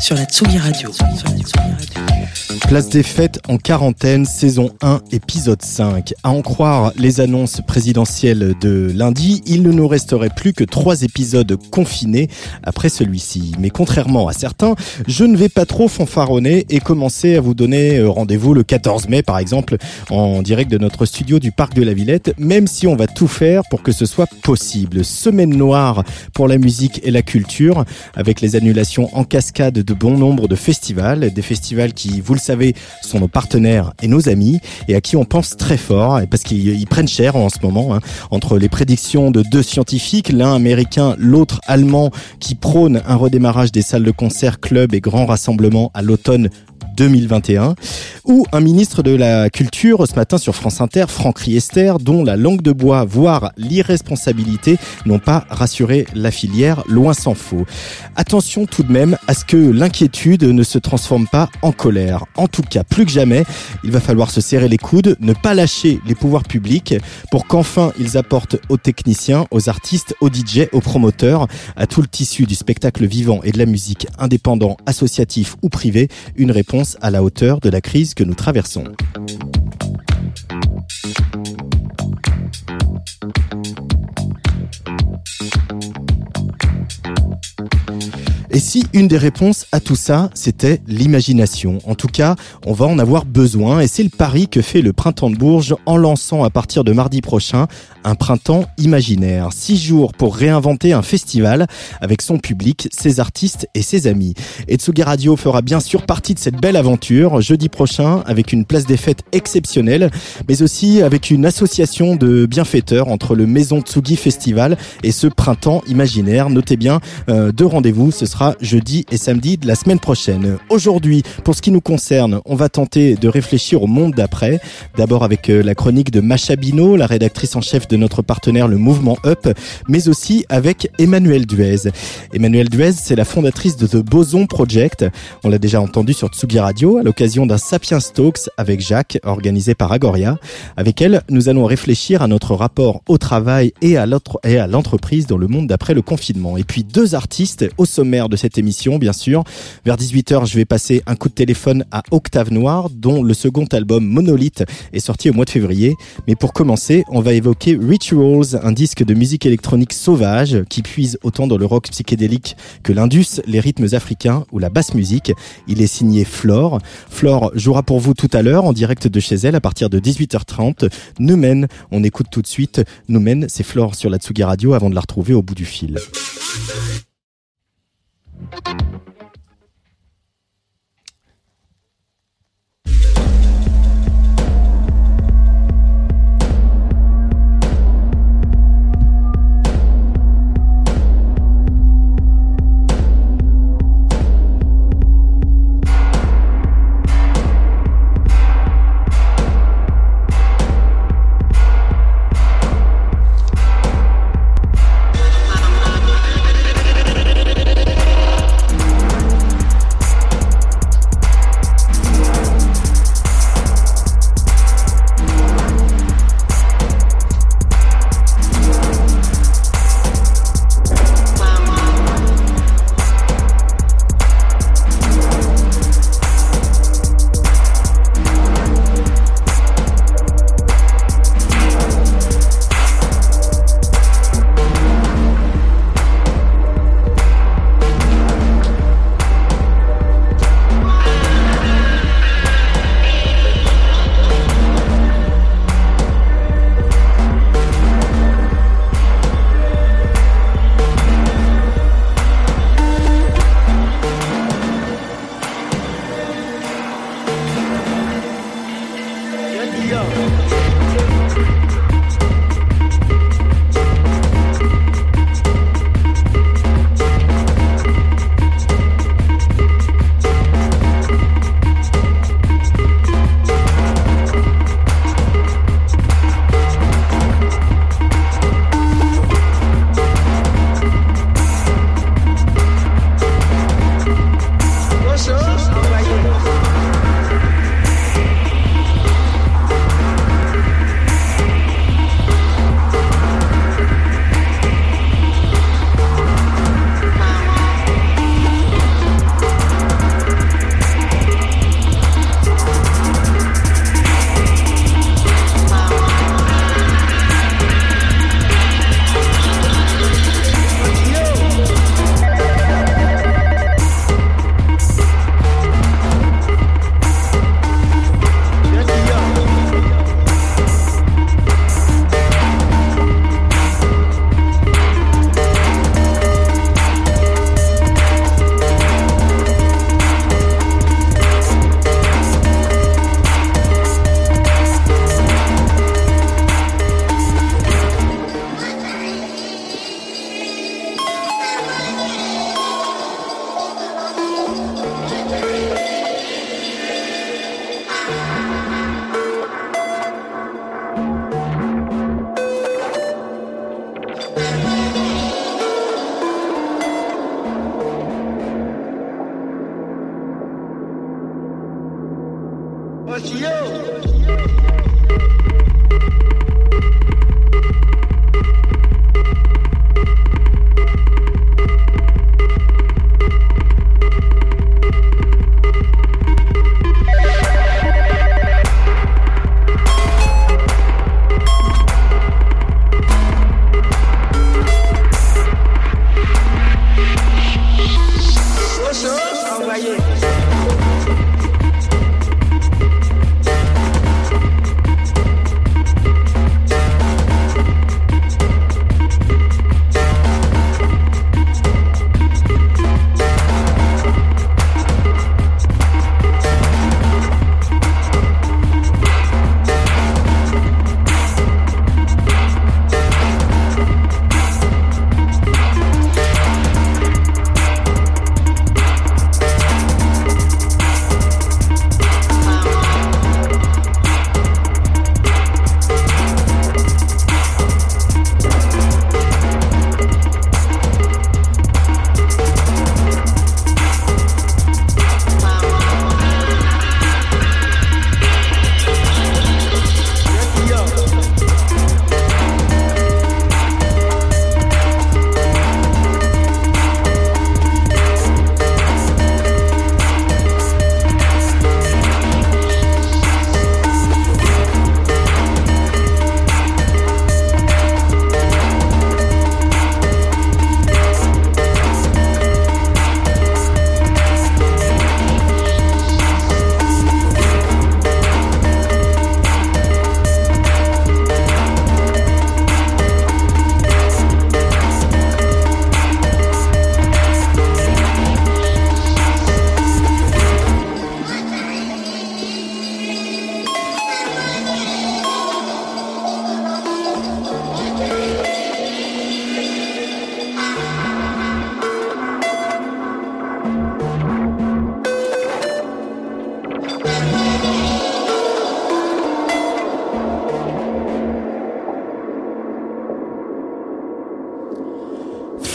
sur la Tsugi Radio. Place des fêtes en quarantaine, saison 1, épisode 5. À en croire les annonces présidentielles de lundi, il ne nous resterait plus que trois épisodes confinés après celui-ci. Mais contrairement à certains, je ne vais pas trop fanfaronner et commencer à vous donner euh, rendez-vous le 14 mai par exemple en direct de notre studio du Parc de la Villette, même si on va tout faire pour que ce soit possible. Semaine noire pour la musique et la culture, avec les annulations en cascade de bon nombre de festivals, des festivals qui, vous le savez, sont nos partenaires et nos amis et à qui on pense très fort parce qu'ils prennent cher en ce moment hein, entre les prédictions de deux scientifiques, l'un américain, l'autre allemand, qui prônent un redémarrage des salles de concert, clubs et grands rassemblements à l'automne 2021, ou un ministre de la Culture ce matin sur France Inter, Franck Riester, dont la langue de bois, voire l'irresponsabilité, n'ont pas rassuré la filière, loin s'en faut. Attention tout de même à ce que l'inquiétude ne se transforme pas en colère. En tout cas, plus que jamais, il va falloir se serrer les coudes, ne pas lâcher les pouvoirs publics pour qu'enfin ils apportent aux techniciens, aux artistes, aux DJ, aux promoteurs, à tout le tissu du spectacle vivant et de la musique indépendant, associatif ou privé, une réponse à la hauteur de la crise que nous traversons. Et si une des réponses à tout ça, c'était l'imagination? En tout cas, on va en avoir besoin et c'est le pari que fait le Printemps de Bourges en lançant à partir de mardi prochain un printemps imaginaire. Six jours pour réinventer un festival avec son public, ses artistes et ses amis. Et Tsugi Radio fera bien sûr partie de cette belle aventure jeudi prochain avec une place des fêtes exceptionnelle, mais aussi avec une association de bienfaiteurs entre le Maison Tsugi Festival et ce printemps imaginaire. Notez bien, euh, deux rendez-vous, ce sera jeudi et samedi de la semaine prochaine. Aujourd'hui, pour ce qui nous concerne, on va tenter de réfléchir au monde d'après. D'abord avec euh, la chronique de Macha Bino, la rédactrice en chef de notre partenaire le Mouvement Up, mais aussi avec Emmanuel Duez. Emmanuel Duez, c'est la fondatrice de The Boson Project. On l'a déjà entendu sur Tsugi Radio à l'occasion d'un Sapiens Talks avec Jacques, organisé par Agoria. Avec elle, nous allons réfléchir à notre rapport au travail et à l'entreprise dans le monde d'après le confinement. Et puis deux artistes au sommaire de de cette émission, bien sûr. Vers 18h, je vais passer un coup de téléphone à Octave Noir, dont le second album Monolith est sorti au mois de février. Mais pour commencer, on va évoquer Rituals, un disque de musique électronique sauvage qui puise autant dans le rock psychédélique que l'indus, les rythmes africains ou la basse musique. Il est signé Flore. Flore jouera pour vous tout à l'heure en direct de chez elle à partir de 18h30. Numen, on écoute tout de suite. Numen, c'est Flore sur la Tsugi Radio avant de la retrouver au bout du fil. Thank you.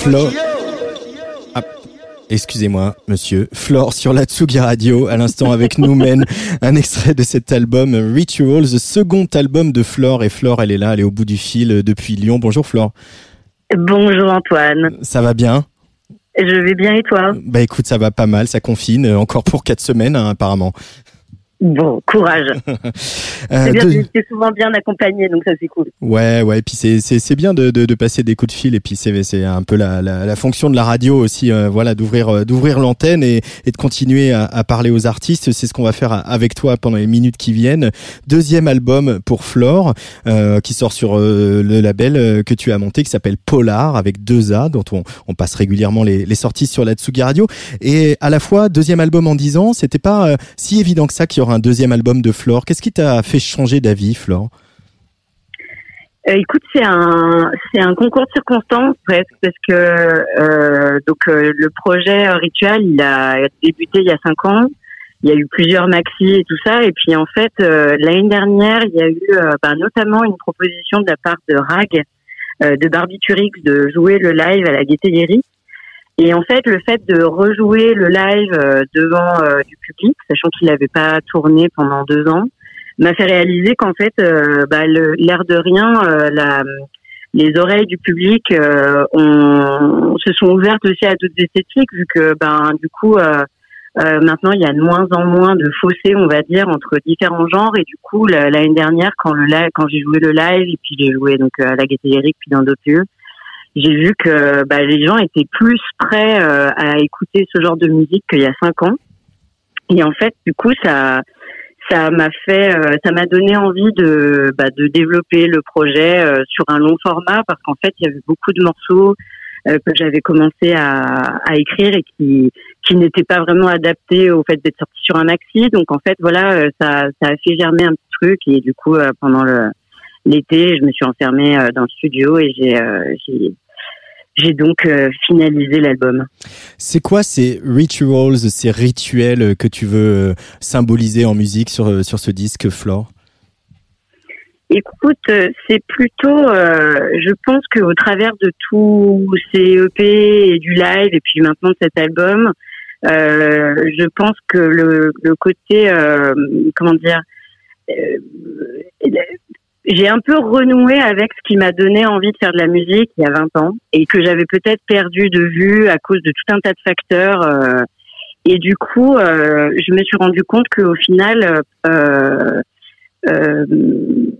Flore. Ah, excusez-moi, monsieur. Flore sur la Tsugi Radio, à l'instant avec nous mène un extrait de cet album Rituals, second album de Flore. Et Flore, elle est là, elle est au bout du fil depuis Lyon. Bonjour Flore. Bonjour Antoine. Ça va bien? Je vais bien et toi? Bah écoute, ça va pas mal, ça confine, encore pour quatre semaines hein, apparemment. Bon, courage. euh, c'est souvent bien accompagné, donc ça c'est cool. Ouais, ouais, et puis c'est c'est bien de, de, de, passer des coups de fil, et puis c'est c'est un peu la, la, la, fonction de la radio aussi, euh, voilà, d'ouvrir euh, d'ouvrir l'antenne et, et de continuer à, à parler aux artistes. C'est ce qu'on va faire avec toi pendant les minutes qui viennent. Deuxième album pour Flore, euh, qui sort sur euh, le label que tu as monté, qui s'appelle Polar avec deux A, dont on, on passe régulièrement les, les sorties sur la Tsugi Radio. Et à la fois deuxième album en dix ans, c'était pas si évident que ça qu'il un deuxième album de Flore. Qu'est-ce qui t'a fait changer d'avis, Flore? Euh, écoute, c'est un concours de circonstances presque parce que euh, donc euh, le projet Ritual il a débuté il y a cinq ans. Il y a eu plusieurs maxi et tout ça et puis en fait l'année dernière il y a eu bah, notamment une proposition de la part de Rag de Barbiturix de jouer le live à la Gaîté et en fait, le fait de rejouer le live euh, devant euh, du public, sachant qu'il n'avait pas tourné pendant deux ans, m'a fait réaliser qu'en fait, euh, bah, l'air de rien, la, les oreilles du public ont, se sont ouvertes aussi à d'autres esthétiques, vu que ben du coup, maintenant il y a de moins en moins de fossés, on va dire, entre différents genres. Et du coup, l'année dernière, quand le quand j'ai joué le live, et puis j'ai joué donc à la Gaîté puis dans d'autres lieux j'ai vu que bah, les gens étaient plus prêts euh, à écouter ce genre de musique qu'il y a cinq ans. Et en fait, du coup, ça, ça m'a fait, euh, ça m'a donné envie de, bah, de développer le projet euh, sur un long format parce qu'en fait, il y avait beaucoup de morceaux que j'avais commencé à, à, écrire et qui, qui n'étaient pas vraiment adaptés au fait d'être sortis sur un maxi. Donc en fait, voilà, ça, ça a fait germer un petit truc et du coup, pendant le l'été, je me suis enfermée dans le studio et j'ai j'ai donc euh, finalisé l'album. C'est quoi ces rituals, ces rituels que tu veux euh, symboliser en musique sur, euh, sur ce disque, Flore? Écoute, c'est plutôt, je pense qu'au travers de tous ces EP et du live et puis maintenant de cet album, je pense que le, le côté, comment dire, j'ai un peu renoué avec ce qui m'a donné envie de faire de la musique il y a 20 ans et que j'avais peut-être perdu de vue à cause de tout un tas de facteurs. Euh, et du coup, euh, je me suis rendu compte qu'au final, euh, euh,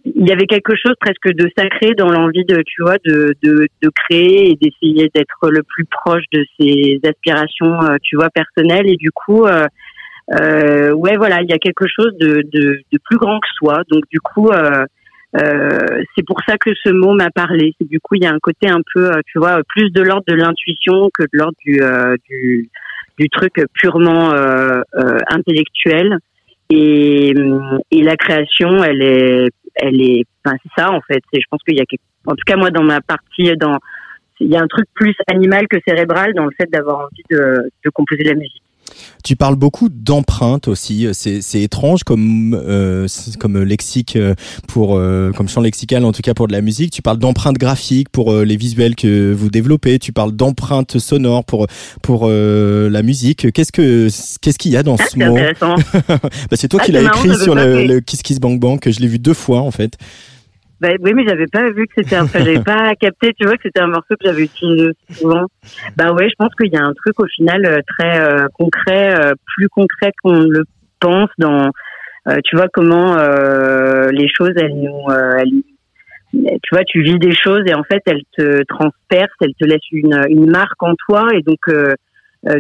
il y avait quelque chose presque de sacré dans l'envie de, tu vois, de, de, de créer et d'essayer d'être le plus proche de ses aspirations, euh, tu vois, personnelles. Et du coup, euh, ouais, voilà, il y a quelque chose de, de, de, plus grand que soi. Donc du coup, euh, c'est pour ça que ce mot m'a parlé. Du coup, il y a un côté un peu, euh, tu vois, plus de l'ordre de l'intuition que de l'ordre du, euh, du, du truc purement intellectuel. Et, et la création, elle est, elle est, enfin, c'est ça en fait. je pense qu'il y a, en tout cas moi dans ma partie, dans, il y a un truc plus animal que cérébral dans le fait d'avoir envie de, de composer la musique. Tu parles beaucoup d'empreintes aussi. C'est étrange comme euh, comme lexique euh, pour euh, comme champ lexical en tout cas pour de la musique. Tu parles d'empreintes graphiques pour les visuels que vous développez. Tu parles d'empreintes sonores pour pour la musique. Qu'est-ce que qu'est-ce qu'il y a dans ah, ce mot bah, C'est toi ah, qui l'as écrit sur le, le, Kiss Kiss Bang Bang que je l'ai vu deux fois en fait. Bah, oui, mais j'avais pas vu que c'était un, j'avais pas capté, tu vois, que c'était un morceau que j'avais utilisé souvent. Bah ouais, je pense qu'il y a un truc au final euh, très euh, concret, euh, plus concret qu'on le pense dans, tu vois, comment les choses, elles nous, elles, tu vois, tu vis des choses et en fait, elles te transpercent, elles te laissent une, une marque en toi et donc,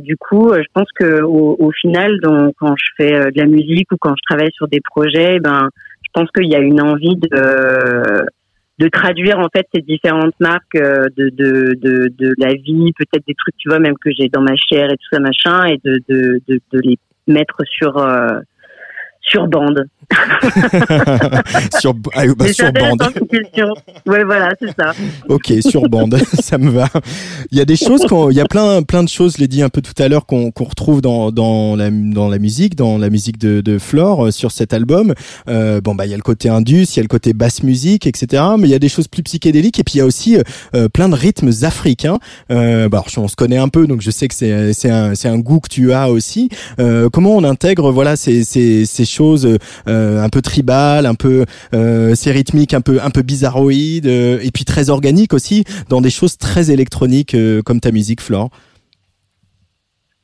du coup, je pense que au, au final, donc, quand je fais de la musique ou quand je travaille sur des projets, ben je pense qu'il y a une envie de de traduire en fait ces différentes marques euh, de de de, de la vie, peut-être des trucs tu vois même que j'ai dans ma chair et tout ça machin, et de de de, de les mettre sur euh, sur bande. sur, ah, bah, sur bande. Ouais, voilà, c'est ça. ok, sur bande, ça me va. Il y a des choses il y a plein, plein de choses, je l'ai dit un peu tout à l'heure, qu'on qu'on retrouve dans, dans la, dans la musique, dans la musique de, de Flore euh, sur cet album. Euh, bon bah il y a le côté indus, il y a le côté basse musique, etc. Mais il y a des choses plus psychédéliques et puis il y a aussi euh, euh plein de rythmes africains. Euh, bah, on se connaît un peu, donc je sais que c'est c'est un c'est un goût que tu as aussi. Euh, comment on intègre voilà ces ces, ces choses euh, un peu tribal, un peu euh, c'est rythmique, un peu un peu bizarroïde, euh, et puis très organique aussi dans des choses très électroniques comme ta musique, Flore.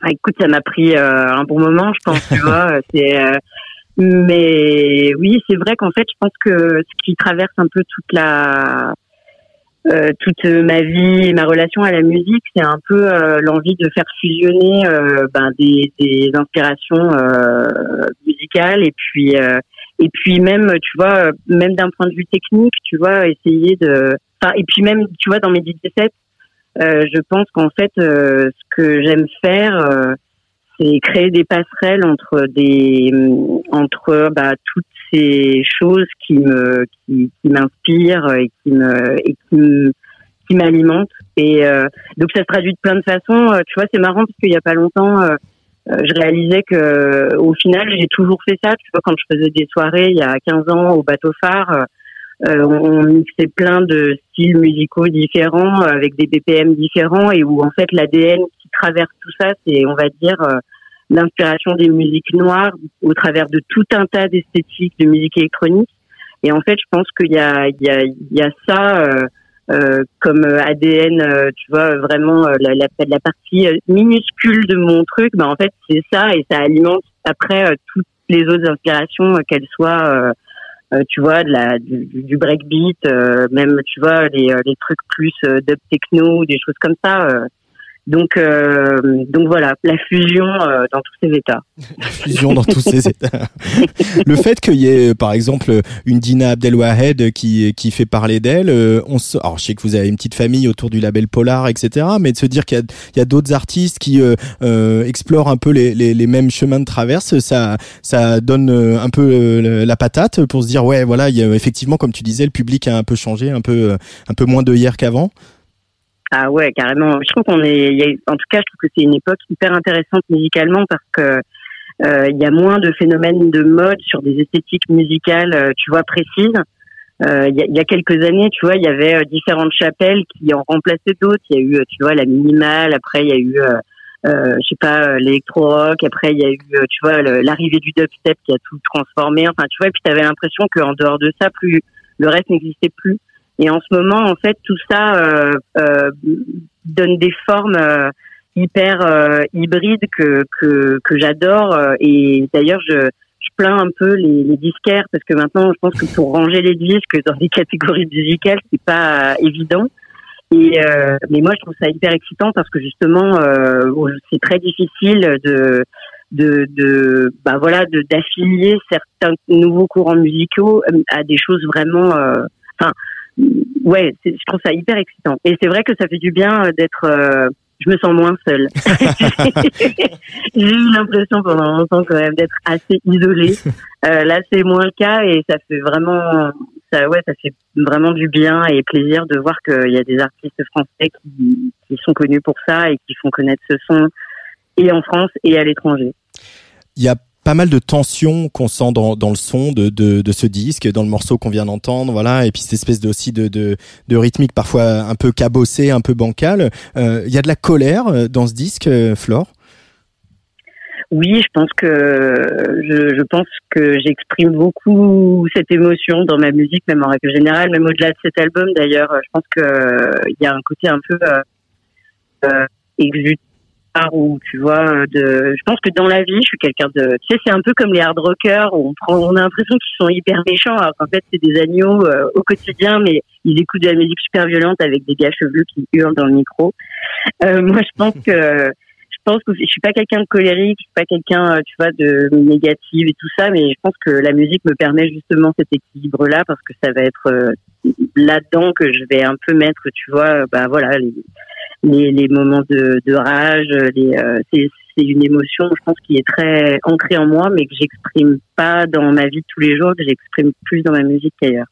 Ah, écoute, ça m'a pris un bon moment, je pense. Tu vois, mais oui, c'est vrai qu'en fait, je pense que ce qui traverse un peu toute la euh, toute ma vie et ma relation à la musique, c'est un peu euh, l'envie de faire fusionner euh, ben, des, des inspirations musicales et puis et puis même tu vois même d'un point de vue technique, tu vois essayer de enfin et puis même tu vois dans mes 17 je pense qu'en fait ce que j'aime faire c'est créer des passerelles entre des entre bah, toutes ces choses qui me qui, qui m'inspirent et qui me et qui qui m'alimentent. Et euh, donc ça se traduit de plein de façons. Euh, tu vois c'est marrant parce qu'il y a pas longtemps euh, je réalisais que au final j'ai toujours fait ça. Tu vois quand je faisais des soirées il y a 15 ans au bateau phare on mixait plein de styles musicaux différents avec des BPM différents et où en fait l'ADN qui traverse tout ça c'est on va dire l'inspiration des musiques noires au travers de tout un tas d'esthétiques de musique électronique. Et en fait, je pense qu'il y a, il y a, il y a ça euh, euh, comme ADN, euh, tu vois, vraiment euh, la, la, la, partie minuscule de mon truc. Ben en fait, c'est ça et ça alimente après toutes les autres inspirations, qu'elles soient, tu vois, de la, du, du breakbeat, même, tu vois, les, les trucs plus dub techno, des choses comme ça donc, euh, donc voilà, la fusion euh, dans tous ces états. la fusion dans tous ces états. le fait qu'il y ait, par exemple, une Dina Abdelwahed qui, qui fait parler d'elle, euh, on se... alors je sais que vous avez une petite famille autour du label Polar, etc., mais de se dire qu'il y a, a d'autres artistes qui explorent un peu les, les, les, mêmes chemins de traverse, ça, ça donne un peu la patate pour se dire, ouais, voilà, il y a, effectivement, comme tu disais, le public a un peu changé, un peu, un peu moins de hier qu'avant. Ah ouais, carrément. Je trouve qu'on est, y a, en tout cas, je trouve que c'est une époque hyper intéressante musicalement parce que euh, il y a moins de phénomènes de mode sur des esthétiques musicales, euh, tu vois, précises. Euh, il y, a, y, a, quelques années, tu vois, il y avait différentes chapelles qui en remplaçaient d'autres. Il y a eu, tu vois, la minimale. Après, il y a eu, je sais pas, l'électro-rock. Après, il y a eu, tu vois, l'arrivée du dubstep qui a tout transformé. Enfin, tu vois, et puis tu avais l'impression qu'en dehors de ça, plus le reste n'existait plus. Et en ce moment, en fait, tout ça euh, euh, donne des formes euh, hyper euh, hybrides que que, que j'adore. Et d'ailleurs, je, je plains un peu les, les, disquaires parce que maintenant, je pense que pour ranger les disques dans des catégories musicales, c'est pas évident. Et mais moi, je trouve ça hyper excitant parce que justement, c'est très difficile de de, de bah voilà d'affilier certains nouveaux courants musicaux à des choses vraiment enfin ouais, je trouve ça hyper excitant. Et c'est vrai que ça fait du bien euh, d'être. Euh, je me sens moins seule. J'ai eu l'impression pendant longtemps quand même d'être assez isolée. Euh, là, c'est moins le cas et ça fait vraiment, ça, ouais, ça fait vraiment du bien et plaisir de voir qu'il y a des artistes français qui, qui sont connus pour ça et qui font connaître ce son et en France et à l'étranger. Il y a pas mal de tensions qu'on sent dans, dans le son de, de, ce disque, dans le morceau qu'on vient d'entendre, voilà, et puis cette espèce de, aussi de, de, rythmique parfois un peu cabossé, un peu bancal. Euh, il y a de la colère euh, dans ce disque, euh, Flore? Oui, je pense que je, pense que j'exprime beaucoup cette émotion dans ma musique, même en règle générale, même au-delà de cet album. D'ailleurs, je pense que il y a un côté un peu euh, ou tu vois de je pense que dans la vie je suis quelqu'un de tu sais c'est un peu comme les hard rockers on prend on a l'impression qu'ils sont hyper méchants alors qu'en fait c'est des agneaux euh, au quotidien mais ils écoutent de la musique super violente avec des gars chevelus qui hurlent dans le micro. Euh, moi je pense que je pense que je suis pas quelqu'un de colérique je suis pas quelqu'un euh, tu vois de négatif et tout ça mais je pense que la musique me permet justement cet équilibre là parce que ça va être euh, là-dedans que je vais un peu mettre tu vois bah voilà les, les, moments de, rage, euh, c'est une émotion, je pense, qui est très ancrée en moi, mais que j'exprime pas dans ma vie de tous les jours, que j'exprime plus dans ma musique qu'ailleurs.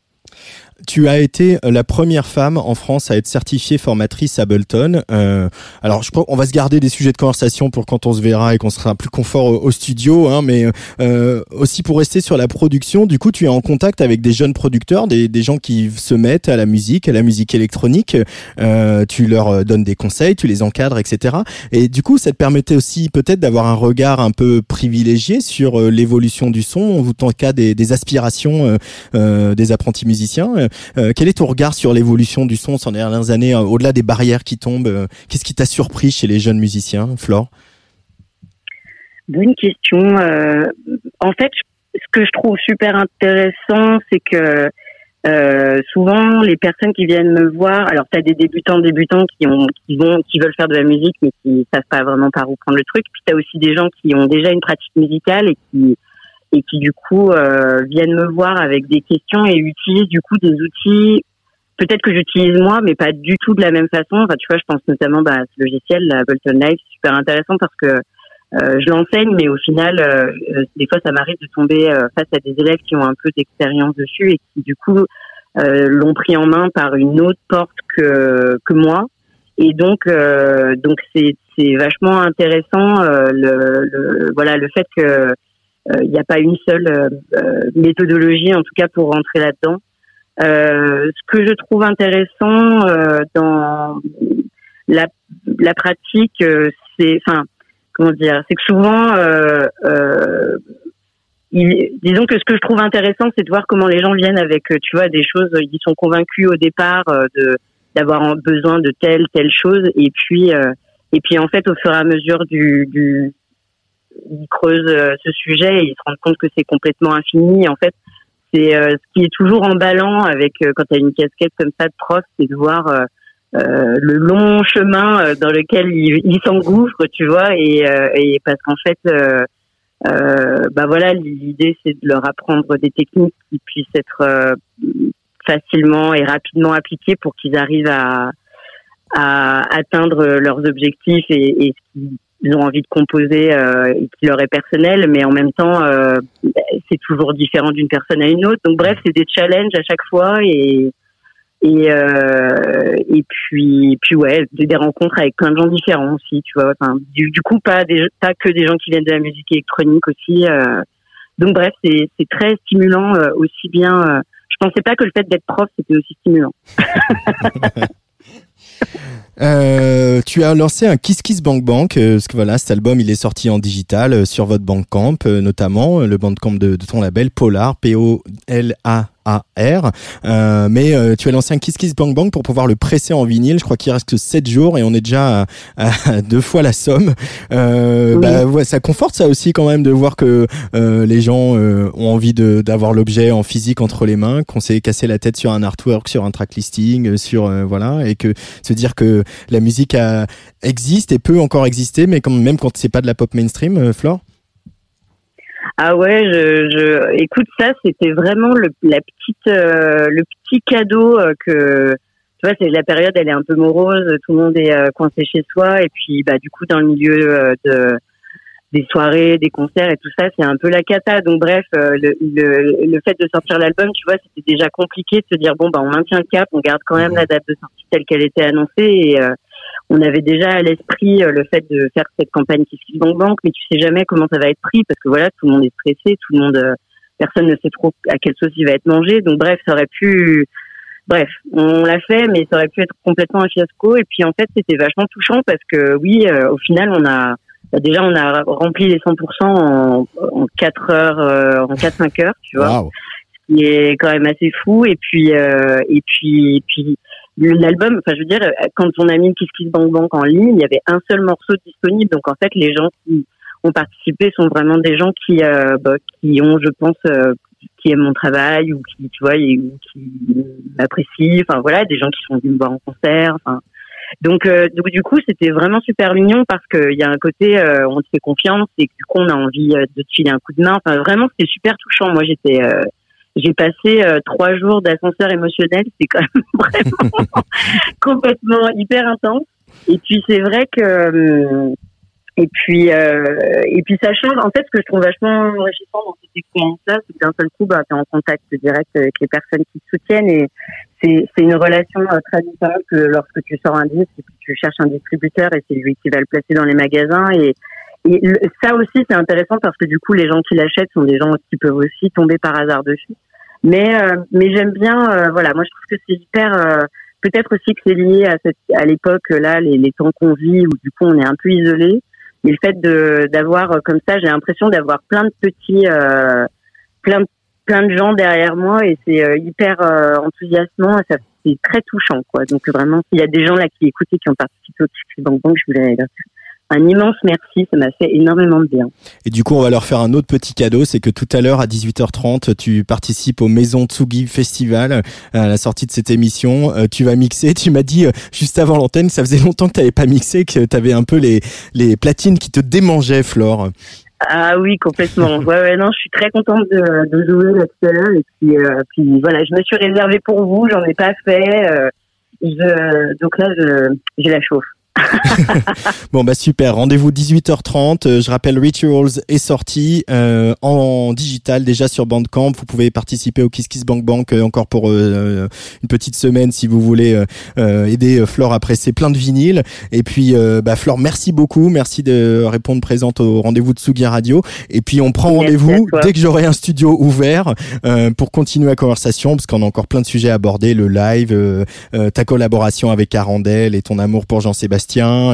Tu as été euh, la première femme en France à être certifiée formatrice Ableton. Euh, alors, je pense on va se garder des sujets de conversation pour quand on se verra et qu'on sera plus confort au, studio, hein, mais euh, aussi pour rester sur la production. Du coup, tu es en contact avec des jeunes producteurs, des, gens qui se mettent à la musique, à la musique électronique. Euh, tu leur donnes des conseils, tu les encadres, etc. Et du coup, ça te permettait aussi peut-être d'avoir un regard un peu privilégié sur euh, l'évolution du son, en tant cas des, des aspirations euh, des apprentis musiciens. Euh, quel est ton regard sur l'évolution du son ces dernières années, euh, au-delà des barrières qui tombent euh, Qu'est-ce qui t'a surpris chez les jeunes musiciens, Flore? Bonne question. en fait, ce que je trouve super intéressant, c'est que souvent les personnes qui viennent me voir, alors tu as des débutants débutants qui ont qui vont qui veulent faire de la musique mais qui savent pas vraiment par où prendre le truc, puis tu as aussi des gens qui ont déjà une pratique musicale et qui et qui du coup euh, viennent me voir avec des questions et utilisent du coup des outils peut-être que j'utilise moi mais pas du tout de la même façon. Enfin tu vois je pense notamment bah, ce logiciel la Bolton Live super intéressant parce que euh, je l'enseigne mais au final euh, euh, des fois ça m'arrive de tomber face à des élèves qui ont un peu d'expérience dessus et qui du coup l'ont pris en main par une autre porte que que moi. Et donc donc c'est c'est vachement intéressant le, le voilà le fait que il euh, n'y a pas une seule euh, euh, méthodologie, en tout cas pour rentrer là-dedans. ce que je trouve intéressant dans la, la pratique, c'est, enfin, comment dire, c'est que souvent, disons que ce que je trouve intéressant, c'est de voir comment les gens viennent avec, tu vois, des choses. Ils sont convaincus au départ de d'avoir besoin de telle telle chose, et puis et puis en fait, au fur et à mesure du, du ils creusent euh, ce sujet et ils se rendent compte que c'est complètement infini. En fait, c'est euh, ce qui est toujours emballant avec euh, quand tu as une casquette comme ça de prof, c'est de voir le long chemin dans lequel ils il s'engouffrent, tu vois, et, et parce qu'en fait, bah voilà, l'idée c'est de leur apprendre des techniques qui puissent être facilement et rapidement appliquées pour qu'ils arrivent à, à atteindre leurs objectifs et, et ce qui ils ont envie de composer euh, qui leur est personnel, mais en même temps, euh, c'est toujours différent d'une personne à une autre. Donc bref, c'est des challenges à chaque fois et et euh, et puis puis ouais, des, rencontres avec plein de gens différents aussi, tu vois. Enfin, du, du coup, pas des, pas que des gens qui viennent de la musique électronique aussi. Euh. Donc bref, c'est c'est très stimulant euh, aussi bien. Euh, je pensais pas que le fait d'être prof c'était aussi stimulant. Euh, tu as lancé un Kiss Kiss Bank Bank, euh, parce que voilà, cet album il est sorti en digital euh, sur votre Bandcamp, notamment le Bandcamp de, de ton label Polar, P-O-L-A AR. Euh, mais euh, tu as lancé un Kiss Kiss Bang Bang pour pouvoir le presser en vinyle. Je crois qu'il reste que 7 jours et on est déjà à, deux fois la somme. Euh, bah, ouais, ça conforte ça aussi quand même de voir que euh, les gens euh, ont envie d'avoir l'objet en physique entre les mains, qu'on s'est cassé la tête sur un artwork, sur un track listing, sur voilà, et que se dire que la musique a, existe et peut encore exister, mais quand même quand c'est pas de la pop mainstream, Flore? Ah ouais, je, je écoute ça, c'était vraiment le la petite euh, le petit cadeau euh, que tu vois, c'est la période, elle est un peu morose, tout le monde est euh, coincé chez soi et puis bah du coup dans le milieu de des soirées, des concerts et tout ça, c'est un peu la cata. Donc bref, le, le, le fait de sortir l'album, tu vois, c'était déjà compliqué de se dire bon bah on maintient le cap, on garde quand même la date de sortie telle qu'elle était annoncée et on avait déjà à l'esprit euh, le fait de faire cette campagne qui se banque banque, mais tu sais jamais comment ça va être pris parce que voilà, tout le monde est stressé, tout le monde, euh, personne ne sait trop à quelle sauce il va être mangé. Donc bref, ça aurait pu, bref, on l'a fait, mais ça aurait pu être complètement un fiasco. Et puis en fait, c'était vachement touchant parce que oui, euh, au final, on a bah, déjà on a rempli les 100% en, en 4 heures, en 4-5 heures, tu vois. Ce qui est quand même assez fou. Et puis, et puis, et puis l'album, enfin je veux dire, quand on a mis Kiss Kiss Bang Bang en ligne, il y avait un seul morceau disponible. Donc en fait, les gens qui ont participé sont vraiment des gens qui, euh, bah, qui ont, je pense, euh, qui aiment mon travail ou qui, tu vois, ou qui m'apprécient. Enfin voilà, des gens qui sont venus me voir en concert. Enfin, donc, euh, donc du coup, c'était vraiment super mignon parce qu'il y a un côté, euh, on te fait confiance et du coup, on a envie de te filer un coup de main. Enfin, vraiment, c'était super touchant. Moi, j'étais j'ai passé euh, trois jours d'ascenseur émotionnel. C'est quand même vraiment complètement hyper intense. Et puis c'est vrai que euh, Et puis, euh, et puis ça change. En fait, ce que je trouve vachement enrichissant dans cette expérience-là, c'est que d'un seul coup, bah, tu es en contact direct avec les personnes qui te soutiennent et c'est, c'est une relation euh, très différente que lorsque tu sors un disque et que tu cherches un distributeur et c'est lui qui va le placer dans les magasins. Et, et ça aussi, c'est intéressant parce que du coup, les gens qui l'achètent sont des gens qui peuvent aussi tomber par hasard dessus. Mais, euh, mais j'aime bien, euh, voilà, moi je trouve que c'est hyper peut-être aussi que c'est lié à cette à l'époque là les, les temps qu'on vit où du coup on est un peu isolé mais le fait de d'avoir euh, comme ça, j'ai l'impression d'avoir plein de petits, euh, plein plein de gens derrière moi et c'est euh, hyper euh, enthousiasmant. Ça c'est très touchant quoi. Donc vraiment, s'il y a des gens là qui écoutent et qui ont participé au Bank Bank, je voulais un immense merci, ça m'a fait énormément de bien. Et du coup, on va leur faire un autre petit cadeau, c'est que tout à l'heure à 18h30, tu participes au Maison Tsugi Festival à la sortie de cette émission. Euh, tu vas mixer. Tu m'as dit euh, juste avant l'antenne, ça faisait longtemps que tu n'avais pas mixé, que tu avais un peu les les platines qui te démangeaient, Flore. Ah oui, complètement. ouais, ouais, non, je suis très contente de, de jouer là tout à l'heure. Et puis, euh, puis voilà, je me suis réservée pour vous, j'en ai pas fait. je, donc là, j'ai la chauffe. bon bah super, rendez-vous 18h30. Euh, je rappelle Rituals est sorti euh, en digital déjà sur Bandcamp. Vous pouvez participer au Kiss Kiss Bank Bank euh, encore pour une petite semaine si vous voulez aider Flore à presser plein de vinyles. Et puis bah Flore, merci beaucoup, merci de répondre présente au rendez-vous de Sugi Radio. Et puis on prend rendez-vous dès que j'aurai un studio ouvert pour continuer la conversation parce qu'on a encore plein de sujets à aborder, le live, ta collaboration avec Arandel et ton amour pour Jean-Sébastien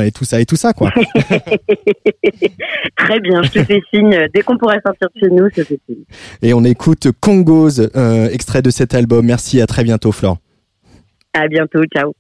et tout ça et tout ça quoi. Très bien, je te fais signe. Dès qu'on pourrait sortir de chez nous, je te fais signe. Et on écoute Congos, euh, extrait de cet album. Merci, à très bientôt Flore. À bientôt, ciao.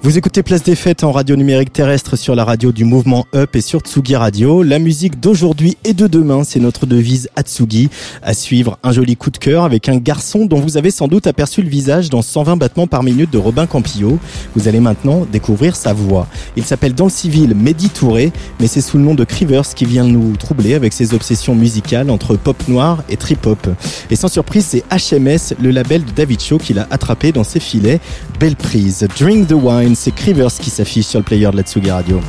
Vous écoutez Place des Fêtes en radio numérique terrestre sur la radio du mouvement Up et sur Tsugi Radio. La musique d'aujourd'hui et de demain, c'est notre devise Atsugi. À suivre, un joli coup de cœur avec un garçon dont vous avez sans doute aperçu le visage dans 120 battements par minute de Robin Campillo. Vous allez maintenant découvrir sa voix. Il s'appelle dans le civil Mehdi Touré, mais c'est sous le nom de Crivers qui vient nous troubler avec ses obsessions musicales entre pop noir et trip-hop. Et sans surprise, c'est HMS, le label de David Shaw, qu'il a attrapé dans ses filets. Belle prise. Drink the wine c'est Crivers qui s'affiche sur le player de la Tsugi Radio.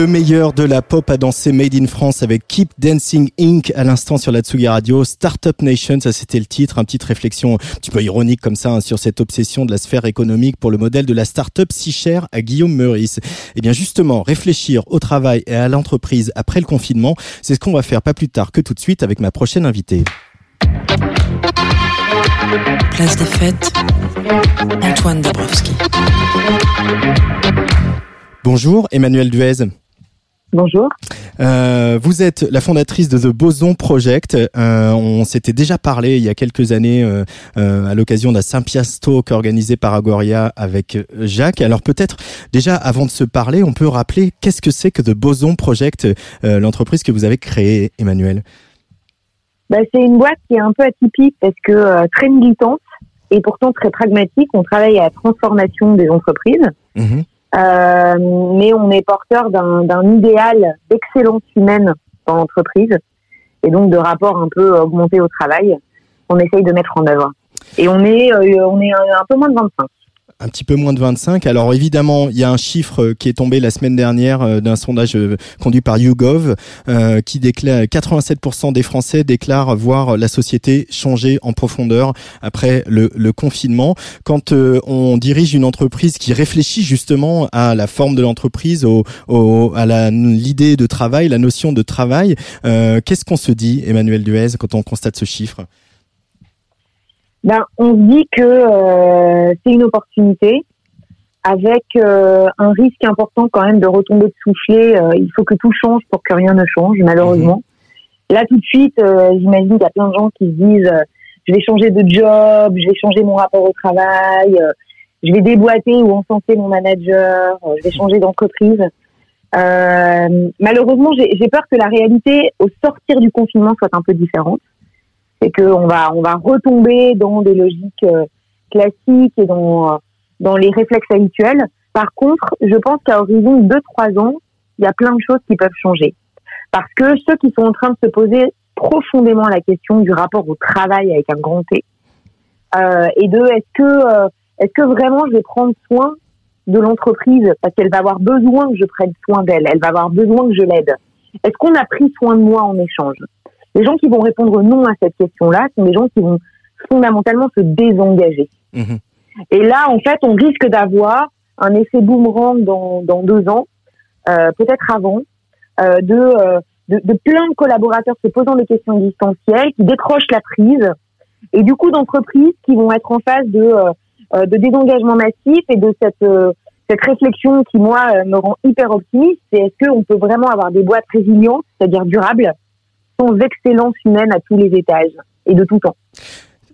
Le meilleur de la pop a dansé Made in France avec Keep Dancing Inc. à l'instant sur la Tsugi Radio. Startup Nation, ça c'était le titre, un petite réflexion un petit peu ironique comme ça hein, sur cette obsession de la sphère économique pour le modèle de la startup si cher à Guillaume Meurice. Eh bien justement, réfléchir au travail et à l'entreprise après le confinement, c'est ce qu'on va faire pas plus tard que tout de suite avec ma prochaine invitée. Place des fêtes, Antoine Dabrowski. Bonjour Emmanuel Duez. Bonjour. Euh, vous êtes la fondatrice de The Boson Project. Euh, on s'était déjà parlé il y a quelques années euh, euh, à l'occasion d'un Saint-Pias Talk organisé par Agoria avec euh, Jacques. Alors peut-être déjà avant de se parler, on peut rappeler qu'est-ce que c'est que The Boson Project, euh, l'entreprise que vous avez créée, Emmanuel? Bah, c'est une boîte qui est un peu atypique parce que euh, très militante et pourtant très pragmatique. On travaille à la transformation des entreprises. Mhm. Euh, mais on est porteur d'un idéal d'excellence humaine dans l'entreprise et donc de rapport un peu augmenté au travail qu'on essaye de mettre en œuvre. Et on est, euh, on est un, un peu moins de 25. Un petit peu moins de 25. Alors évidemment, il y a un chiffre qui est tombé la semaine dernière euh, d'un sondage euh, conduit par YouGov euh, qui déclare 87% des Français déclarent voir la société changer en profondeur après le, confinement. Quand on dirige une entreprise qui réfléchit justement à la forme de l'entreprise, à l'idée de travail, la notion de travail, qu'est-ce qu'on se dit, Emmanuel Duez, quand on constate ce chiffre? Ben, on se dit que euh, c'est une opportunité avec euh, un risque important quand même de retomber de souffler. Euh, il faut que tout change pour que rien ne change, malheureusement. Là, tout de suite, euh, j'imagine qu'il y a plein de gens qui se disent euh, je vais changer de job, je vais changer mon rapport au travail, euh, je vais déboîter ou encenser mon manager, euh, je vais changer d'entreprise. Euh, malheureusement, j'ai j'ai peur que la réalité au sortir du confinement soit un peu différente. C'est qu'on va, on va retomber dans des logiques euh, classiques et dans, euh, dans les réflexes habituels. Par contre, je pense qu'à horizon de 2-3 ans, il y a plein de choses qui peuvent changer. Parce que ceux qui sont en train de se poser profondément la question du rapport au travail avec un grand T, euh, et de est-ce que, euh, est-ce que vraiment je vais prendre soin de l'entreprise parce qu'elle va avoir besoin que je prenne soin d'elle, elle va avoir besoin que je l'aide? Est-ce qu'on a pris soin de moi en échange? Les gens qui vont répondre non à cette question-là sont des gens qui vont fondamentalement se désengager. Mhm. Et là, en fait, on risque d'avoir un effet boomerang dans, dans deux ans, euh, peut-être avant, euh, de, euh, de, de plein de collaborateurs se posant des questions existentielles, qui décrochent la prise, et du coup d'entreprises qui vont être en phase de, euh, euh, de désengagement massif et de cette, euh, cette réflexion qui, moi, me rend hyper optimiste, c'est est-ce qu'on peut vraiment avoir des boîtes résilientes, c'est-à-dire durables, sans excellence humaine à tous les étages et de tout temps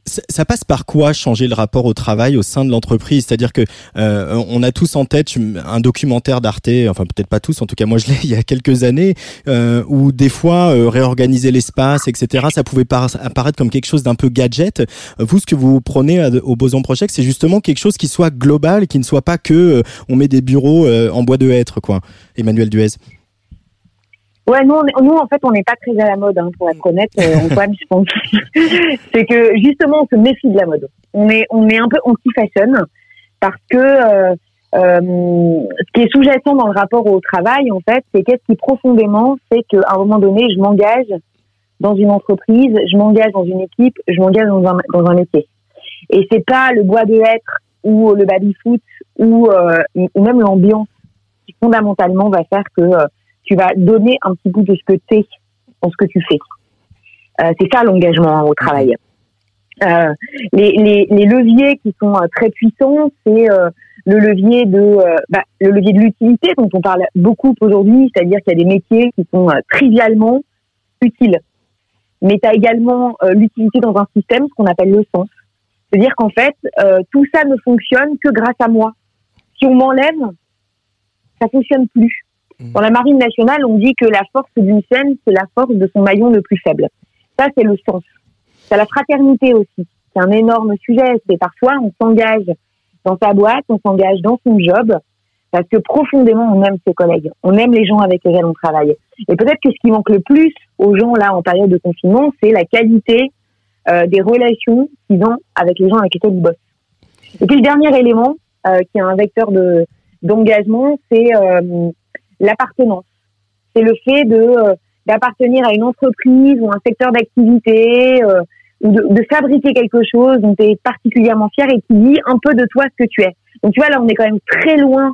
Ça passe par quoi changer le rapport au travail au sein de l'entreprise? C'est-à-dire que euh, on a tous en tête un documentaire d'Arte, enfin peut-être pas tous, en tout cas moi je l'ai il y a quelques années, euh, où des fois euh, réorganiser l'espace, etc. Ça pouvait par- apparaître comme quelque chose d'un peu gadget. Vous, ce que vous prenez au Boson Project, c'est justement quelque chose qui soit global, qui ne soit pas que on met des bureaux en bois de hêtre, quoi. Emmanuel Duez. Ouais, nous, on nous en fait, on n'est pas très à la mode, hein, pour être honnête, euh, Antoine, je pense. c'est que justement, on se méfie de la mode. On est, on est un peu anti-fashion parce que euh, euh, ce qui est sous-jacent dans le rapport au travail, en fait, c'est qu'est-ce qui profondément fait qu'à un moment donné, je m'engage dans une entreprise, je m'engage dans une équipe, je m'engage dans un, dans un métier. Et c'est pas le bois de hêtre ou le baby-foot ou, euh, ou même l'ambiance qui fondamentalement va faire que euh, tu vas donner un petit bout de ce que tu es dans ce que tu fais. Euh, c'est ça l'engagement au travail. Euh, les, les, les leviers qui sont euh, très puissants, c'est le levier de bah, le levier de l'utilité dont on parle beaucoup aujourd'hui, c'est-à-dire qu'il y a des métiers qui sont trivialement utiles. Mais tu as également l'utilité dans un système, ce qu'on appelle le sens. C'est-à-dire qu'en fait, tout ça ne fonctionne que grâce à moi. Si on m'enlève, ça fonctionne plus. Mm. Dans la marine nationale, on dit que la force d'une scène, c'est la force de son maillon le plus faible. Ça, c'est le sens. C'est la fraternité aussi. C'est un énorme sujet. C'est parfois, on s'engage dans sa boîte, on s'engage dans son job, parce que profondément, on aime ses collègues. On aime les gens avec lesquels on travaille. Et peut-être que ce qui manque le plus aux gens, là, en période de confinement, c'est la qualité euh, des relations qu'ils ont avec les gens avec lesquels ils bossent. Et puis, le dernier élément, euh, qui est un vecteur de d'engagement, c'est euh, l'appartenance. C'est le fait de euh, d'appartenir à une entreprise ou un secteur d'activité euh, ou de, de fabriquer quelque chose dont tu es particulièrement fier et qui dit un peu de toi ce que tu es. Donc tu vois là on est quand même très loin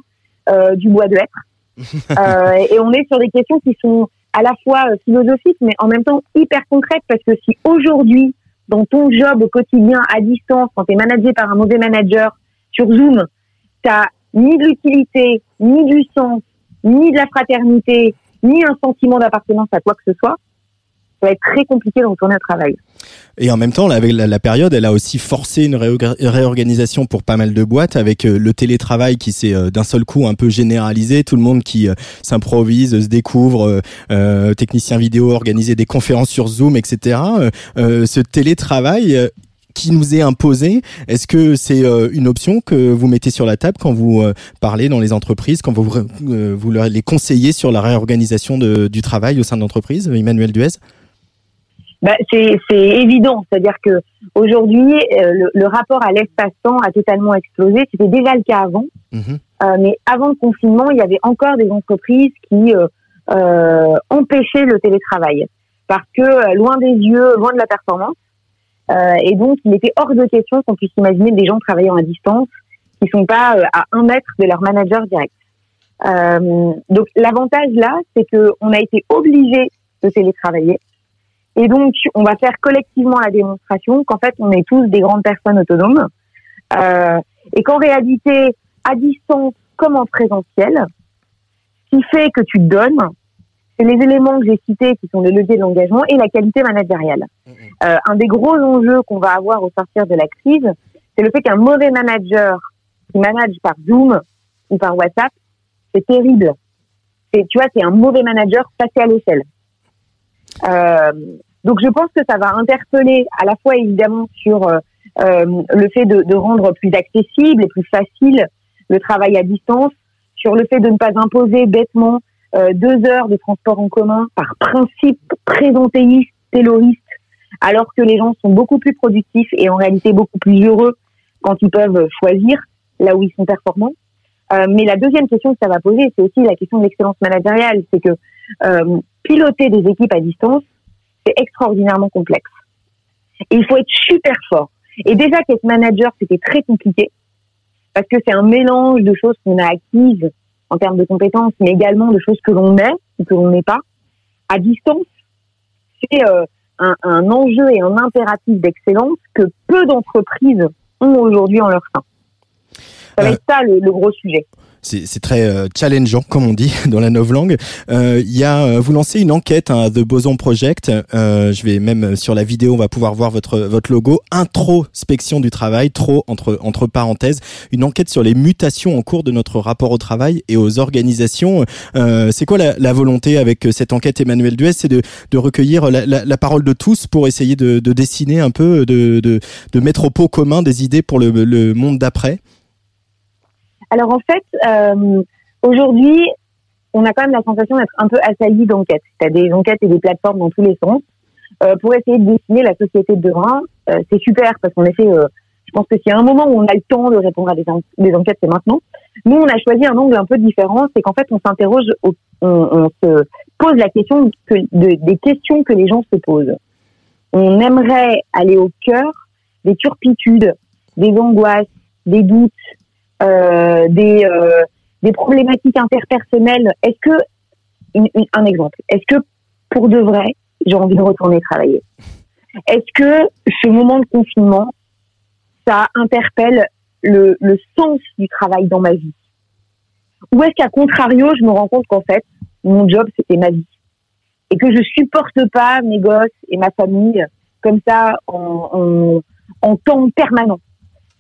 euh, du bois de hêtre Euh, et on est sur des questions qui sont à la fois euh, philosophiques mais en même temps hyper concrètes parce que si aujourd'hui dans ton job au quotidien à distance quand tu es managé par un mauvais manager sur Zoom, t'as ni de l'utilité, ni du sens, ni de la fraternité, ni un sentiment d'appartenance à quoi que ce soit, ça va être très compliqué de retourner au travail. Et en même temps, avec la, période, elle a aussi forcé une réorga- réorganisation pour pas mal de boîtes, avec euh, le télétravail qui s'est euh, d'un seul coup un peu généralisé. Tout le monde qui euh, s'improvise, se découvre, technicien vidéo, organiser des conférences sur Zoom, etc. Ce télétravail. Qui nous est imposé, est-ce que c'est euh, une option que vous mettez sur la table quand vous euh, parlez dans les entreprises, quand vous, euh, vous leur- les conseillez sur la réorganisation de- du travail au sein de l'entreprise, Emmanuel Duez? Bah, c'est évident, c'est-à-dire que aujourd'hui euh, le, le rapport à l'espace-temps a totalement explosé. C'était déjà le cas avant, Mhm. Mais avant le confinement, il y avait encore des entreprises qui empêchaient le télétravail. Parce que loin des yeux, loin de la performance, euh, et donc il était hors de question qu'on puisse imaginer des gens travaillant à distance qui sont pas euh, à un mètre de leur manager direct. Euh, donc l'avantage là, c'est que on a été obligé de télétravailler. Et donc, on va faire collectivement la démonstration qu'en fait, on est tous des grandes personnes autonomes. Euh, et qu'en réalité, à distance comme en présentiel, ce qui fait que tu donnes, c'est les éléments que j'ai cités qui sont les leviers de l'engagement et la qualité managériale. Euh, un des gros enjeux qu'on va avoir au sortir de la crise, c'est le fait qu'un mauvais manager qui manage par Zoom ou par WhatsApp, c'est terrible. C'est, tu vois, c'est un mauvais manager passé à l'échelle. Euh, donc je pense que ça va interpeller à la fois évidemment sur euh, euh, le fait de, de rendre plus accessible et plus facile le travail à distance, sur le fait de ne pas imposer bêtement deux heures de transport en commun par principe présentéiste, tayloriste, alors que les gens sont beaucoup plus productifs et en réalité beaucoup plus heureux quand ils peuvent choisir là où ils sont performants. Euh, mais la deuxième question que ça va poser, c'est aussi la question de l'excellence managériale. C'est que euh, piloter des équipes à distance, c'est extraordinairement complexe. Et il faut être super fort. Et déjà qu'être manager, c'était très compliqué, parce que c'est un mélange de choses qu'on a acquises en termes de compétences, mais également de choses que l'on est ou que l'on n'est pas. À distance, c'est euh, un, un enjeu et un impératif d'excellence que peu d'entreprises ont aujourd'hui en leur sein. Ça va Euh, être ça le, le gros sujet. C'est très euh, challengeant, comme on dit dans la novlangue. Euh, Il y a, euh, vous lancez une enquête, hein, The Boson Project. Euh, je vais même euh, sur la vidéo, on va pouvoir voir votre votre logo. Introspection du travail, trop entre entre parenthèses. Une enquête sur les mutations en cours de notre rapport au travail et aux organisations. Euh, c'est quoi la, la volonté avec cette enquête, Emmanuel Duez? C'est de, de recueillir la, la, la parole de tous pour essayer de, de dessiner un peu, de, de, de mettre au pot commun des idées pour le, le monde d'après. Alors en fait, euh, aujourd'hui, on a quand même la sensation d'être un peu assailli d'enquêtes. Tu as des enquêtes et des plateformes dans tous les sens. Euh, pour essayer de dessiner la société de demain, euh, c'est super parce qu'en effet, euh, je pense que s'il y a un moment où on a le temps de répondre à des, en- des enquêtes, c'est maintenant. Nous, on a choisi un angle un peu différent, c'est qu'en fait, on s'interroge, on, on se pose la question que, de- des questions que les gens se posent. On aimerait aller au cœur des turpitudes, des angoisses, des doutes, des, euh, des problématiques interpersonnelles. Est-ce que, un exemple, est-ce que pour de vrai, j'ai envie de retourner travailler? Est-ce que ce moment de confinement, ça interpelle le, le sens du travail dans ma vie? Ou est-ce qu'à contrario, je me rends compte qu'en fait, mon job, c'était ma vie? Et que je supporte pas mes gosses et ma famille comme ça en, en temps permanent?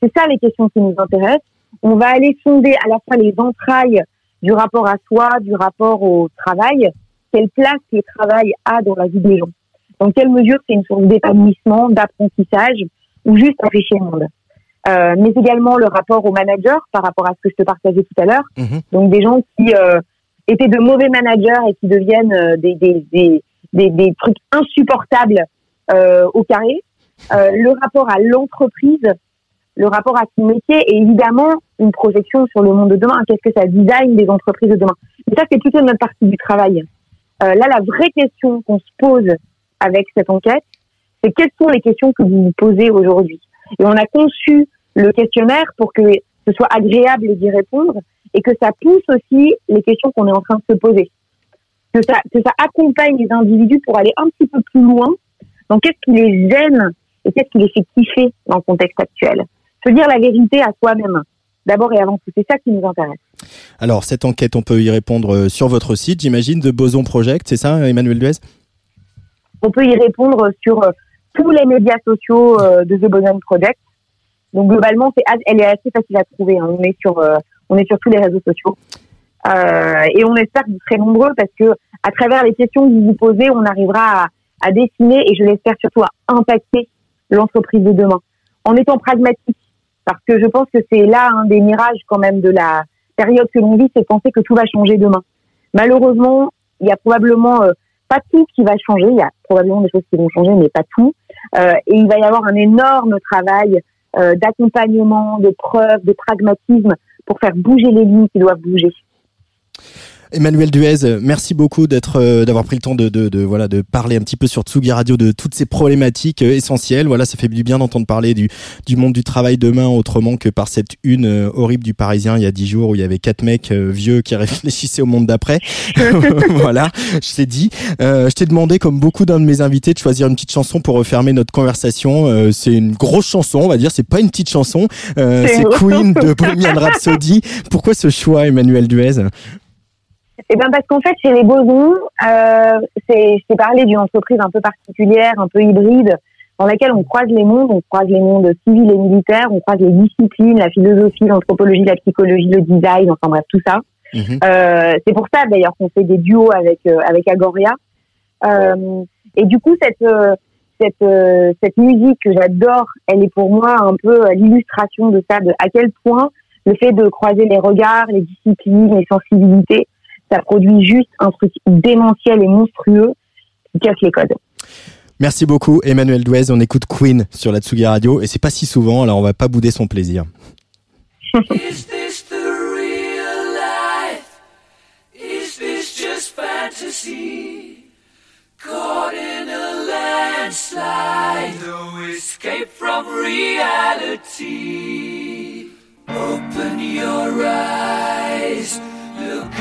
C'est ça les questions qui nous intéressent. On va aller sonder à la fois les entrailles du rapport à soi, du rapport au travail, quelle place le travail a dans la vie des gens. Dans quelle mesure c'est une source d'épanouissement, d'apprentissage ou juste un péché monde. Euh, mais également le rapport au manager par rapport à ce que je te partageais tout à l'heure. Mhm. Donc des gens qui euh, étaient de mauvais managers et qui deviennent euh, des, des, des, des, des trucs insupportables euh, au carré. Euh, le rapport à l'entreprise, le rapport à son métier et évidemment une projection sur le monde de demain. Qu'est-ce que ça design des entreprises de demain Et ça, c'est plutôt notre partie du travail. Euh, là, la vraie question qu'on se pose avec cette enquête, c'est quelles sont les questions que vous vous posez aujourd'hui Et on a conçu le questionnaire pour que ce soit agréable d'y répondre et que ça pousse aussi les questions qu'on est en train de se poser. Que ça, que ça accompagne les individus pour aller un petit peu plus loin dans qu'est-ce qui les gêne et qu'est-ce qui les fait kiffer dans le contexte actuel. Se dire la vérité à soi-même, d'abord et avant tout, c'est ça qui nous intéresse. Alors, cette enquête, on peut y répondre euh, sur votre site, j'imagine, de Boson Project, c'est ça, Emmanuel Duez? On peut y répondre sur euh, tous les médias sociaux euh, de The Boson Project. Donc globalement, c'est, elle est assez facile à trouver. hein. On est sur, euh, on est sur tous les réseaux sociaux. Euh, et on espère que vous serez nombreux parce que à travers les questions que vous vous posez, on arrivera à, à dessiner et je l'espère surtout à impacter l'entreprise de demain en étant pragmatique. Parce que je pense que c'est là un des mirages quand même de la période que l'on vit, c'est de penser que tout va changer demain. Malheureusement, il y a probablement euh, pas tout qui va changer. Il y a probablement des choses qui vont changer, mais pas tout. Euh, et il va y avoir un énorme travail euh, d'accompagnement, de preuve, de pragmatisme pour faire bouger les lignes qui doivent bouger. Emmanuel Duez, euh, merci beaucoup d'être, euh, d'avoir pris le temps de, de, de, voilà, de parler un petit peu sur Tsugi Radio de toutes ces problématiques euh, essentielles. Voilà, ça fait du bien d'entendre parler du, du monde du travail demain autrement que par cette une horrible du Parisien il y a dix jours où il y avait quatre mecs vieux qui réfléchissaient au monde d'après. voilà, je t'ai dit. Euh, je t'ai demandé, comme beaucoup d'un de mes invités, de choisir une petite chanson pour refermer notre conversation. Euh, c'est une grosse chanson, on va dire. C'est pas une petite chanson. Euh, C'est Queen de Bohemian Rhapsody. Pourquoi ce choix, Emmanuel Duez? Eh ben parce qu'en fait, chez les Bosons, euh, c'est, je t'ai parlé d'une entreprise un peu particulière, un peu hybride, dans laquelle on croise les mondes, on croise les mondes civils et militaires, on croise les disciplines, la philosophie, l'anthropologie, la psychologie, le design, enfin bref, tout ça. Mhm. Euh, c'est pour ça d'ailleurs qu'on fait des duos avec euh, avec Agoria. Euh, et du coup, cette euh, cette euh, cette musique que j'adore, elle est pour moi un peu l'illustration de ça, de à quel point le fait de croiser les regards, les disciplines, les sensibilités, ça produit juste un truc démentiel et monstrueux qui casse les codes. Merci beaucoup, Emmanuel Duez. On écoute Queen sur la Tsugi Radio et c'est pas si souvent, alors on va pas bouder son plaisir. Is this the real life? Is this just fantasy? Caught in a landslide, no escape from reality. Open your eyes,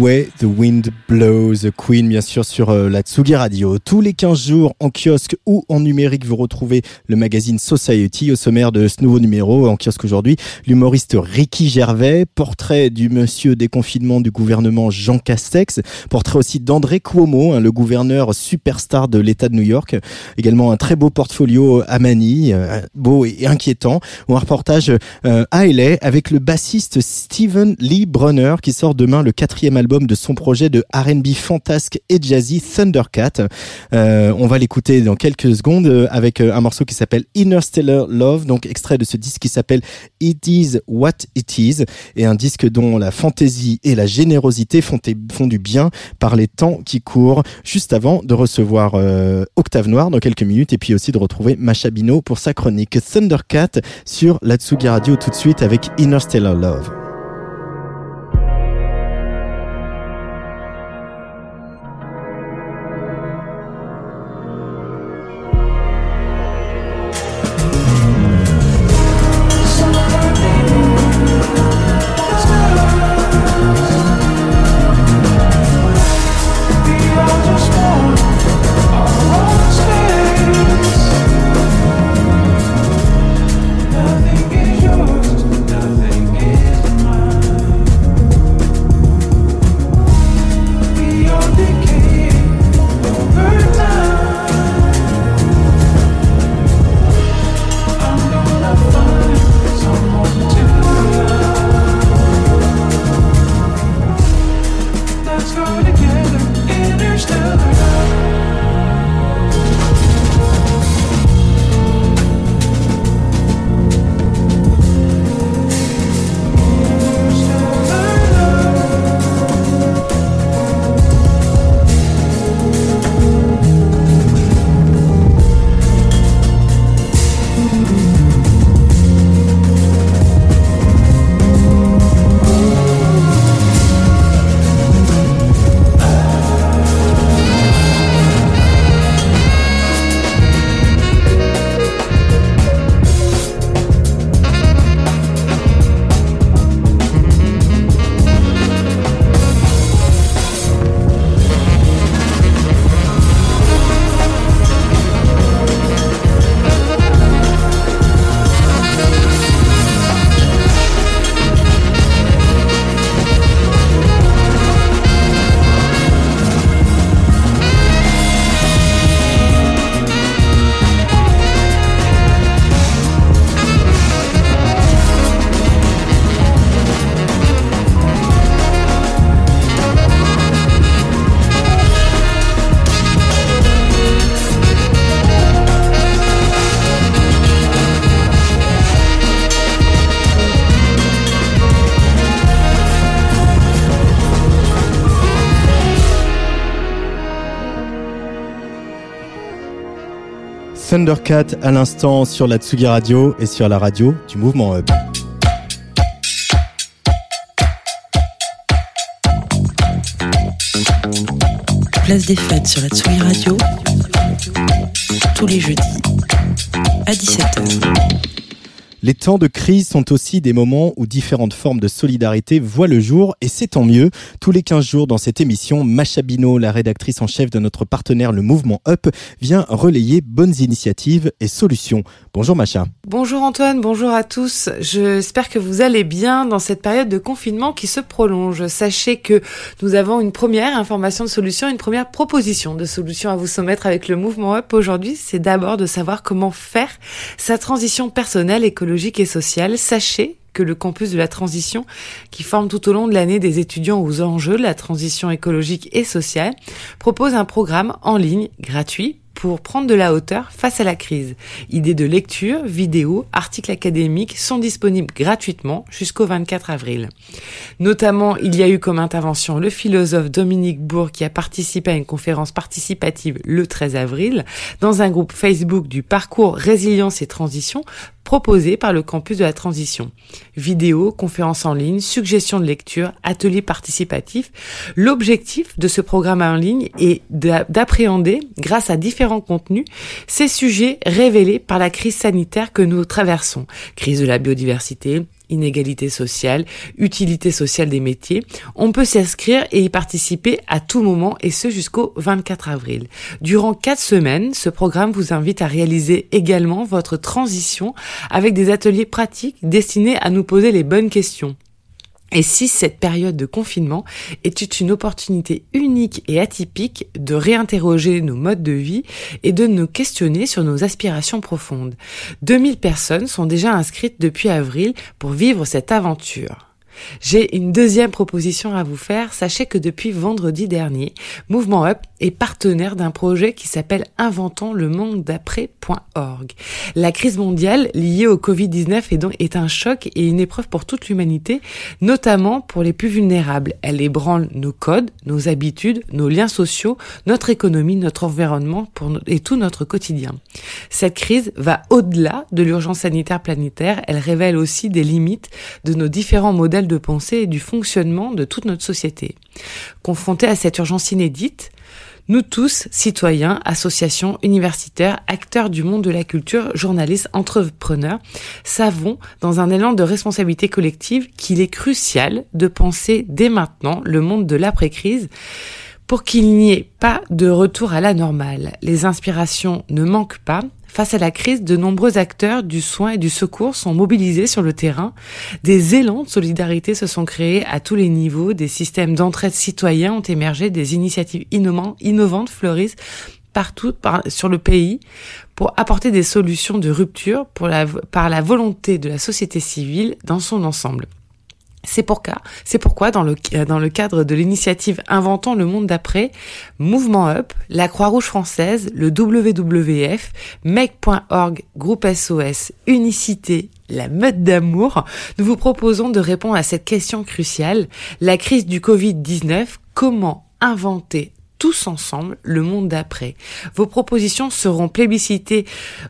The Wind Blows, The Queen, bien sûr, sur euh, la Tsugi Radio. Tous les 15 jours, en kiosque ou en numérique, vous retrouvez le magazine Society au sommaire de ce nouveau numéro. En kiosque aujourd'hui, l'humoriste Ricky Gervais, portrait du monsieur déconfinement du gouvernement Jean Castex, portrait aussi d'André Cuomo, hein, le gouverneur superstar de l'État de New York. Également un très beau portfolio à Manille, euh, beau et inquiétant, ou un reportage euh, à LA avec le bassiste Steven Lee Brunner qui sort demain le quatrième album de son projet de R&B fantasque et jazzy Thundercat. Euh, on va l'écouter dans quelques secondes euh, avec euh, un morceau qui s'appelle Interstellar Love, donc extrait de ce disque qui s'appelle It Is What It Is et un disque dont la fantaisie et la générosité font, du bien par les temps qui courent. Juste avant de recevoir Octave Noir dans quelques minutes et puis aussi de retrouver Macha Bino pour sa chronique Thundercat sur la Tsugi Radio tout de suite avec Interstellar Love. Thundercat à l'instant sur la Tsugi Radio et sur la radio du mouvement Hub. Place des fêtes sur la Tsugi Radio, tous les jeudis à 17h. Les temps de crise sont aussi des moments où différentes formes de solidarité voient le jour et c'est tant mieux. Tous les 15 jours dans cette émission, Macha Bino, la rédactrice en chef de notre partenaire le mouvement Up, vient relayer bonnes initiatives et solutions. Bonjour Macha. Bonjour Antoine, bonjour à tous. J'espère que vous allez bien dans cette période de confinement qui se prolonge. Sachez que nous avons une première information de solution, une première proposition de solution à vous soumettre avec le mouvement Up aujourd'hui. C'est d'abord de savoir comment faire sa transition personnelle, écologique et sociale. Sachez que le campus de la transition, qui forme tout au long de l'année des étudiants aux enjeux de la transition écologique et sociale, propose un programme en ligne gratuit pour prendre de la hauteur face à la crise. Idées de lecture, vidéos, articles académiques sont disponibles gratuitement jusqu'au 24 avril. Notamment, il y a eu comme intervention le philosophe Dominique Bourg qui a participé à une conférence participative le 13 avril dans un groupe Facebook du parcours Résilience et Transition proposé par le campus de la transition. Vidéos, conférences en ligne, suggestions de lecture, ateliers participatifs. L'objectif de ce programme en ligne est d'appréhender, grâce à différents contenus, ces sujets révélés par la crise sanitaire que nous traversons. Crise de la biodiversité, inégalité sociale, utilité sociale des métiers. On peut s'inscrire et y participer à tout moment et ce jusqu'au 24 avril. Durant quatre semaines, ce programme vous invite à réaliser également votre transition avec des ateliers pratiques destinés à nous poser les bonnes questions. Et si cette période de confinement était une opportunité unique et atypique de réinterroger nos modes de vie et de nous questionner sur nos aspirations profondes? 2000 personnes sont déjà inscrites depuis avril pour vivre cette aventure. J'ai une deuxième proposition à vous faire. Sachez que depuis vendredi dernier, Mouvement Up est partenaire d'un projet qui s'appelle Inventons le monde d'après.org. La crise mondiale liée au Covid-19 est donc est un choc et une épreuve pour toute l'humanité, notamment pour les plus vulnérables. Elle ébranle nos codes, nos habitudes, nos liens sociaux, notre économie, notre environnement pour et tout notre quotidien. Cette crise va au-delà de l'urgence sanitaire planétaire. Elle révèle aussi des limites de nos différents modèles de pensée et du fonctionnement de toute notre société. Confrontés à cette urgence inédite, nous tous, citoyens, associations, universitaires, acteurs du monde de la culture, journalistes, entrepreneurs, savons, dans un élan de responsabilité collective, qu'il est crucial de penser dès maintenant le monde de l'après-crise pour qu'il n'y ait pas de retour à la normale. Les inspirations ne manquent pas, Face à la crise, de nombreux acteurs du soin et du secours sont mobilisés sur le terrain. Des élans de solidarité se sont créés à tous les niveaux. Des systèmes d'entraide citoyens ont émergé. Des initiatives innovantes fleurissent partout sur le pays pour apporter des solutions de rupture par la volonté de la société civile dans son ensemble. C'est pourquoi, dans le, cadre de l'initiative Inventons le monde d'après, Mouvement Up, la Croix-Rouge française, le WWF, Make.org, Groupe SOS, Unicité, la meute d'amour, nous vous proposons de répondre à cette question cruciale, la crise du Covid-19, comment inventer tous ensemble le monde d'après. Vos propositions seront plébiscitées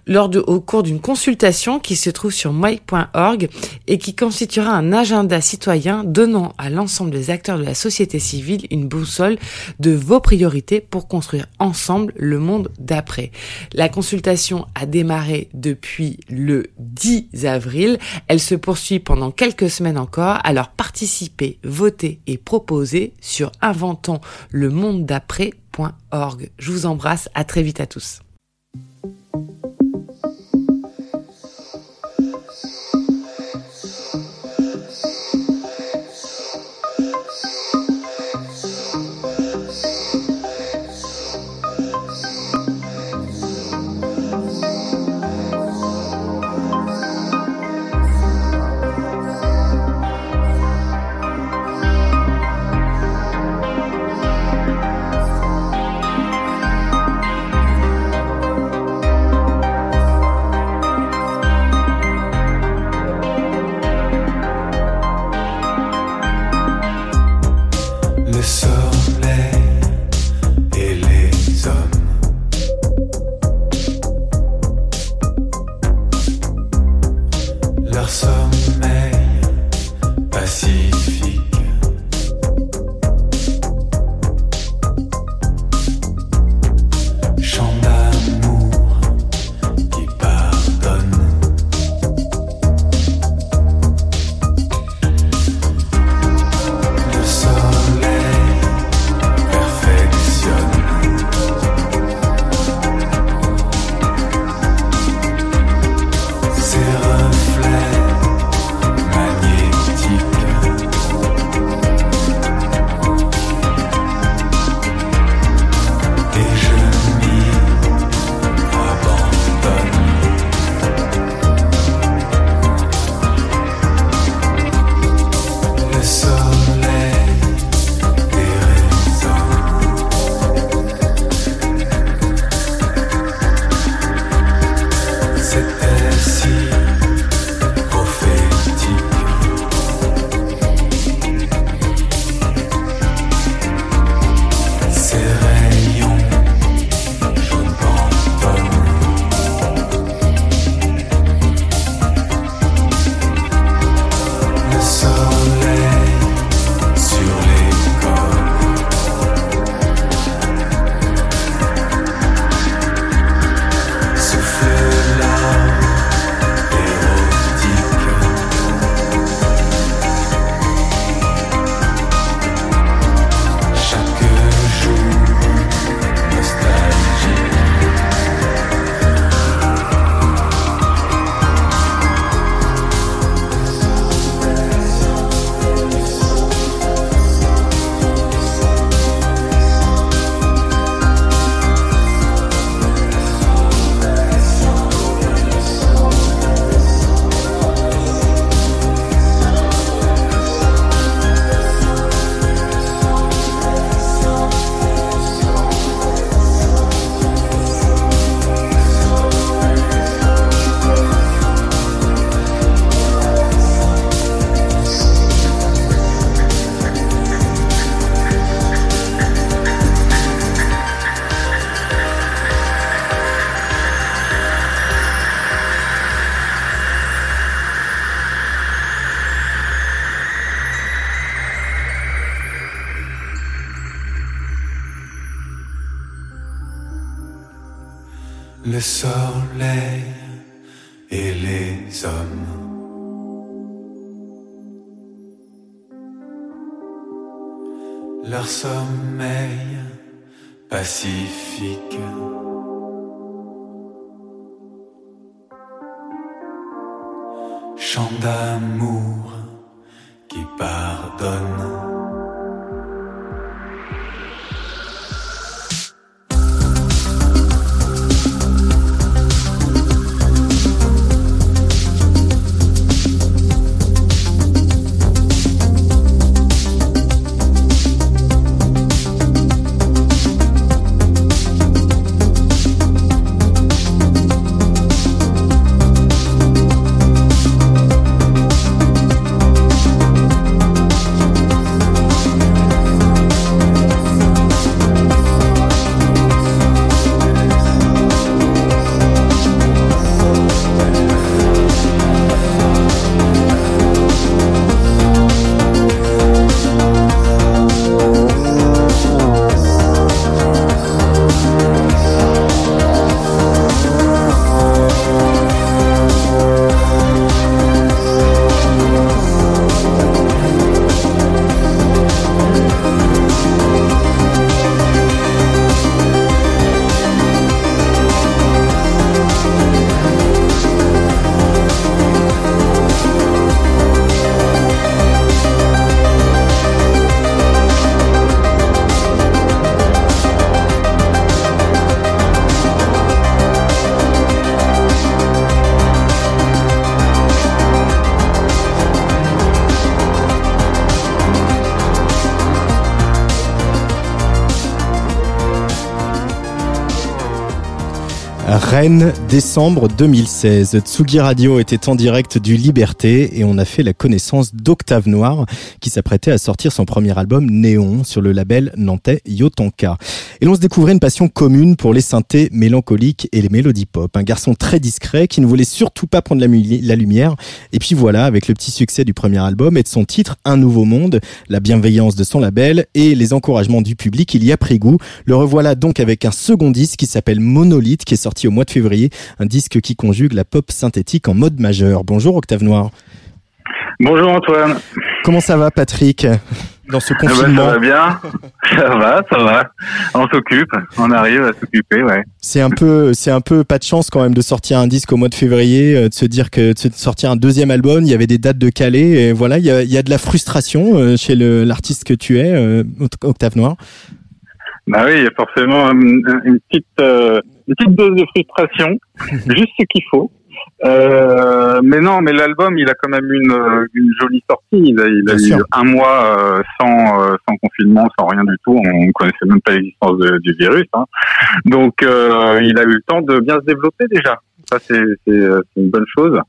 lors de, au cours d'une consultation qui se trouve sur mike.org et qui constituera un agenda citoyen donnant à l'ensemble des acteurs de la société civile une boussole de vos priorités pour construire ensemble le monde d'après. La consultation a démarré depuis le 10 avril. Elle se poursuit pendant quelques semaines encore. Alors participez, votez et proposez sur inventons le monde d'après je vous embrasse, à très vite à tous. Le soleil Rennes, décembre 2016. Tsugi Radio était en direct du Liberté et on a fait la connaissance d'Octave Noir qui s'apprêtait à sortir son premier album Néon sur le label nantais Yotonka. Et l'on se découvrait une passion commune pour les synthés mélancoliques et les mélodies pop. Un garçon très discret qui ne voulait surtout pas prendre la, lumière. Et puis voilà, avec le petit succès du premier album et de son titre Un Nouveau Monde, la bienveillance de son label et les encouragements du public, il y a pris goût. Le revoilà donc avec un second disque qui s'appelle Monolith qui est sorti au mois de février, un disque qui conjugue la pop synthétique en mode majeur. Bonjour Octave Noir. Bonjour Antoine. Comment ça va Patrick? Dans ce Eh ben, confinement ça va bien. Ça va, ça va. On s'occupe. On arrive à s'occuper, ouais. C'est un peu, c'est un peu pas de chance quand même de sortir un disque au mois de février, euh, de se dire que de sortir un deuxième album, il y avait des dates de calé, et voilà, il y a, il y a de la frustration euh, chez l'artiste que tu es, euh, Oct- Octave Noir. Bah oui, il y a forcément une, une petite, euh, une petite dose de frustration, juste ce qu'il faut. Euh, mais non, mais l'album, il a quand même une, euh, une jolie sortie. Il a, il a eu sûr. un mois euh, sans, euh, sans confinement, sans rien du tout. On ne connaissait même pas l'existence du virus. Hein. Donc, euh, il a eu le temps de bien se développer déjà. Ça, c'est une bonne chose.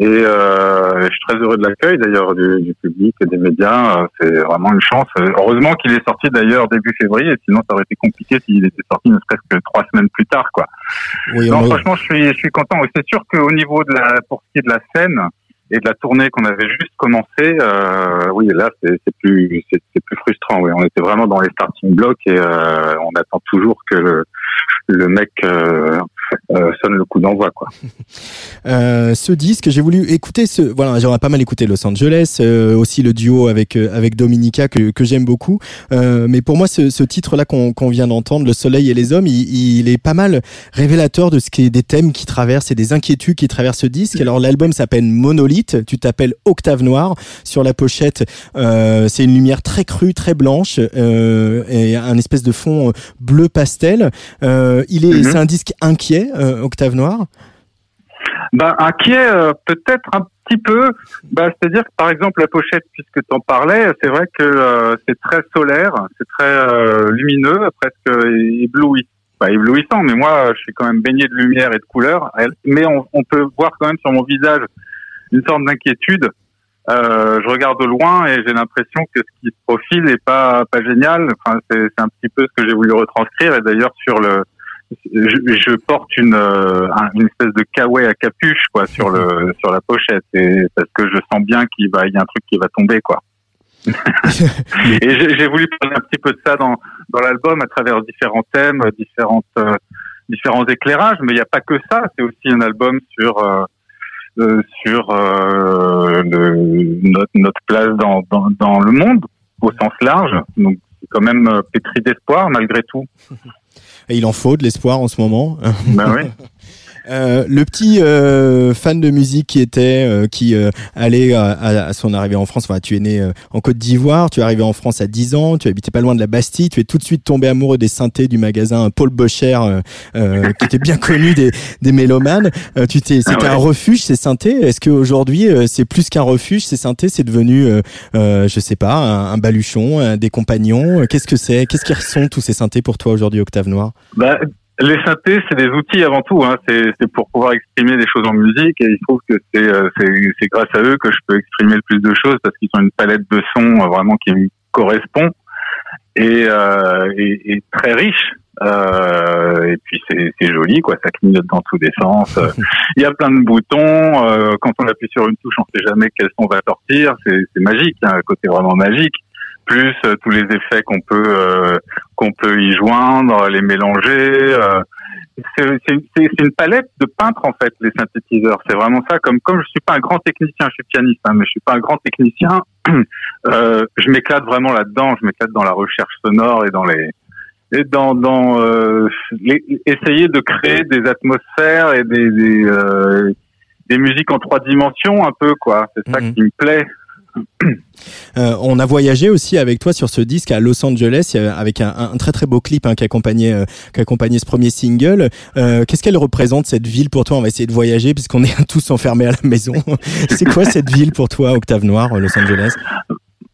Et euh, je suis très heureux de l'accueil d'ailleurs du, du public et des médias. Euh, C'est vraiment une chance. Euh, Heureusement qu'il est sorti d'ailleurs début février, sinon ça aurait été compliqué s'il était sorti ne serait-ce que trois semaines plus tard. Quoi. Oui, Non, franchement, je suis, je suis content. C'est sûr qu'au niveau de la, pour ce qui est de la scène et de la tournée qu'on avait juste commencé, euh, oui, là, c'est plus, c'est plus frustrant. Oui, on était vraiment dans les starting blocks et euh, on attend toujours que le, le mec euh, euh, sonne le coup d'envoi, quoi. Euh, ce disque, j'ai voulu écouter ce. Voilà, j'aurais pas mal écouté Los Angeles, aussi le duo avec avec Dominica que, que j'aime beaucoup. Mais pour moi, ce, ce titre-là qu'on qu'on vient d'entendre, Le Soleil et les Hommes, il, est pas mal révélateur de ce qui est des thèmes qui traversent et des inquiétudes qui traversent ce disque. Alors l'album s'appelle Monolith. Tu t'appelles Octave Noir. Sur la pochette, c'est une lumière très crue, très blanche et un espèce de fond bleu pastel. Il est, Mhm. c'est un disque inquiet, euh, Octave Noir. Ben, inquiet, euh, peut-être un petit peu. Ben, C'est-à-dire que, par exemple, la pochette, puisque tu en parlais, c'est vrai que euh, c'est très solaire, c'est très euh, lumineux, presque éblouissant, mais moi, je suis quand même baigné de lumière et de couleurs. Mais on, on peut voir quand même sur mon visage une sorte d'inquiétude. Euh, je regarde de loin et j'ai l'impression que ce qui se profile est pas pas génial. Enfin, c'est c'est un petit peu ce que j'ai voulu retranscrire. Et d'ailleurs, sur le je, je porte une, euh, un- une espèce de kawaii à capuche quoi sur le sur la pochette et parce que je sens bien qu'il va il y a un truc qui va tomber quoi. et j'ai voulu parler un petit peu de ça dans dans l'album à travers différents thèmes, différentes euh, différents éclairages, mais il n'y a pas que ça. C'est aussi un album sur euh, euh, sur euh, le, notre notre place dans, dans dans le monde au sens large. Donc c'est quand même pétri d'espoir malgré tout. Et il en faut de l'espoir en ce moment. Ben oui. Euh, le petit euh, fan de musique qui était, euh, qui euh, allait à, à- à son arrivée en France, enfin tu es né euh, en Côte d'Ivoire, tu es arrivé en France à 10 ans, tu habitais pas loin de la Bastille, tu es tout de suite tombé amoureux des synthés du magasin Paul Bocher, euh, euh, qui était bien connu des, des mélomanes. Euh, tu t'es, c'était Ah ouais. un refuge ces synthés. Est-ce qu'aujourd'hui euh, c'est plus qu'un refuge ces synthés, c'est devenu, euh, euh, je sais pas, un, un baluchon, des compagnons? Qu'est-ce que c'est? Qu'est-ce qu'ils sont tous ces synthés pour toi aujourd'hui, Octave Noir? Bah, les synthés, c'est des outils avant tout. Hein. C'est, pour pouvoir exprimer des choses en musique et il trouve que c'est, euh, c'est, grâce à eux que je peux exprimer le plus de choses parce qu'ils ont une palette de sons euh, vraiment qui me correspond et, euh, et, et très riche. Euh, et puis c'est, c'est joli, quoi. Ça clignote dans tous les sens. Il y a plein de boutons. Euh, quand on appuie sur une touche, on sait jamais quel son va sortir. C'est, magique, hein, un côté vraiment magique. Plus euh, tous les effets qu'on peut euh, qu'on peut y joindre, les mélanger. euh, c'est une, palette de peintres en fait, les synthétiseurs. C'est vraiment ça. Comme comme je suis pas un grand technicien, je suis pianiste, hein, mais je suis pas un grand technicien. euh, je m'éclate vraiment là-dedans. Je m'éclate dans la recherche sonore et dans les et dans dans euh, les- essayer de créer des atmosphères et des des, euh, des musiques en trois dimensions un peu quoi. C'est ça Mhm. qui me plaît. Euh, on a voyagé aussi avec toi sur ce disque à Los Angeles avec un, très très beau clip hein, qui accompagnait euh, qui accompagnait ce premier single. Euh, Qu'est-ce qu'elle représente cette ville pour toi? On va essayer de voyager puisqu'on est tous enfermés à la maison. C'est quoi cette ville pour toi, Octave Noir, Los Angeles?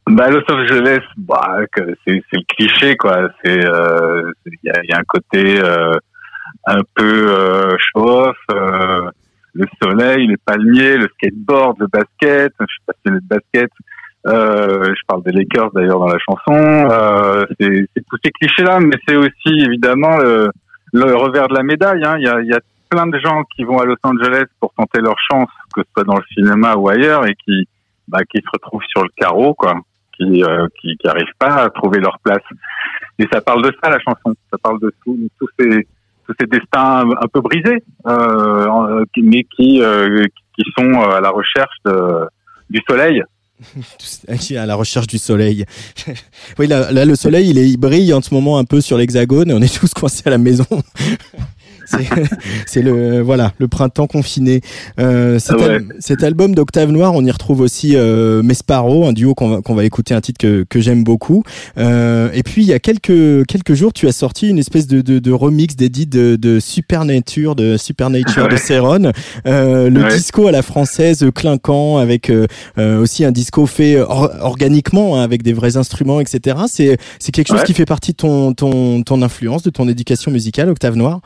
Bah, Los Angeles, bah, c'est le cliché, il y, a, un côté un peu euh, le soleil, les palmiers, le skateboard, le basket. Je suis passionné de basket. Euh, je parle des Lakers d'ailleurs dans la chanson. Euh, c'est tous ces clichés-là, mais c'est aussi évidemment le, le revers de la médaille. hein. Il y, a, il y a plein de gens qui vont à Los Angeles pour tenter leur chance, que ce soit dans le cinéma ou ailleurs, et qui, bah, qui se retrouvent sur le carreau, quoi, qui, euh, qui, qui arrivent pas à trouver leur place. Et ça parle de ça la chanson. Ça parle de tout- tous ces ces destins un peu brisés, euh, mais qui euh, qui sont à la recherche du soleil. à la recherche du soleil. oui, là, là, le soleil, il, est, il brille en ce moment un peu sur l'hexagone et on est tous coincés à la maison. C'est le voilà le printemps confiné. Euh, cet, Ah ouais. al- cet album d'Octave Noir, on y retrouve aussi euh, Mesparo, un duo qu'on va, qu'on va écouter, un titre que, que j'aime beaucoup. Euh, et puis il y a quelques quelques jours, tu as sorti une espèce de, de, de remix d'édit de, de Supernature, de Supernature de. Céron, euh, le Ouais. disco à la française clinquant avec euh, euh, aussi un disco fait or- organiquement hein, avec des vrais instruments, etc. C'est c'est quelque chose qui fait partie de ton ton ton influence, de ton éducation musicale, Octave Noir?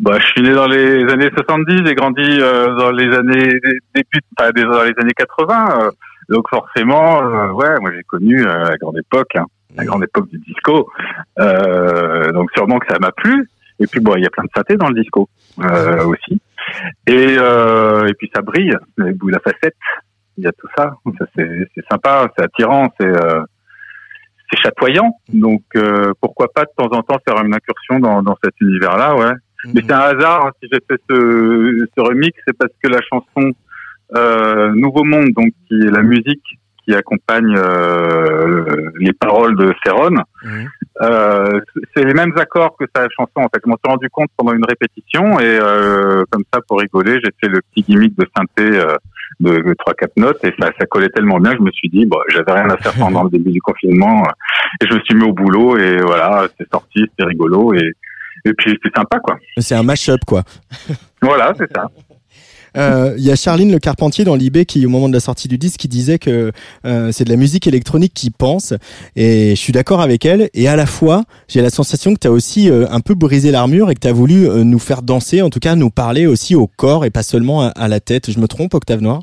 Bah, je suis né dans les années 70, j'ai grandi euh, dans les années début, enfin, dans les années 80. euh, donc forcément, euh, ouais, moi j'ai connu euh, la grande époque, hein, la grande époque du disco. Euh, donc sûrement que ça m'a plu. Et puis bon, il y a plein de synthés dans le disco aussi. Et et puis ça brille, les la facette, il y a tout ça. ça c'est sympa, c'est attirant, c'est c'est chatoyant. Donc euh, pourquoi pas de temps en temps faire une incursion dans, dans cet univers-là, ouais. Mais c'est un hasard hein, si j'ai fait ce, ce remix, c'est parce que la chanson euh, Nouveau Monde, donc qui est la musique qui accompagne euh, les paroles de Céron, Mhm. euh, c'est les mêmes accords que sa chanson. En fait, je m'en suis rendu compte pendant une répétition et euh, comme ça, pour rigoler, j'ai fait le petit gimmick de synthé euh, de, de 3-4 notes et ça, ça collait tellement bien que je me suis dit, bon, j'avais rien à faire pendant le début du confinement euh, et je me suis mis au boulot et voilà, c'est sorti, c'était rigolo et et puis c'est sympa quoi. C'est un mash-up quoi. Voilà, c'est ça. Euh, Il y a Charline Le Carpentier dans l'IB qui, au moment de la sortie du disque, qui disait que euh, c'est de la musique électronique qui pense. Et je suis d'accord avec elle. Et à la fois, j'ai la sensation que tu as aussi euh, un peu brisé l'armure et que tu as voulu euh, nous faire danser, en tout cas nous parler aussi au corps et pas seulement à, à la tête. Je me trompe, Octave Noir?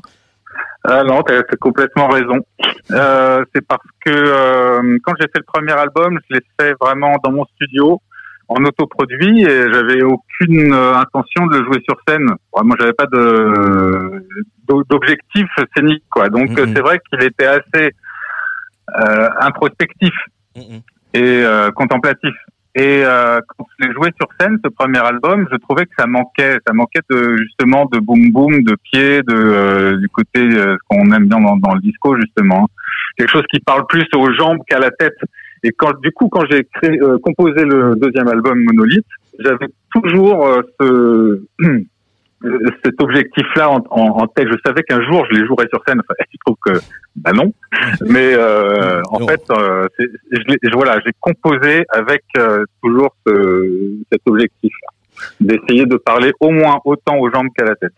Ah non, t'as t'as complètement raison. Euh, c'est parce que euh, quand j'ai fait le premier album, je l'ai fait vraiment dans mon studio, en autoproduit, et j'avais aucune euh, intention de le jouer sur scène. Vraiment, j'avais pas de d'o- d'objectif scénique, quoi. Donc euh, c'est vrai qu'il était assez euh, introspectif et euh, contemplatif. Et euh, quand je l'ai joué sur scène, ce premier album, je trouvais que ça manquait, ça manquait de justement de boom boom, de pied, de euh, du côté euh, ce qu'on aime bien dans, dans le disco justement, quelque chose qui parle plus aux jambes qu'à la tête. Et quand du coup, quand j'ai créé, euh, composé le deuxième album Monolith, j'avais toujours euh, ce cet objectif-là en, en, en tête. Je savais qu'un jour je les jouerais sur scène. Enfin, je trouve que bah non. Mais euh, en Non. fait, euh, je, je- voilà, j'ai composé avec euh, toujours ce, cet objectif-là, d'essayer de parler au moins autant aux jambes qu'à la tête.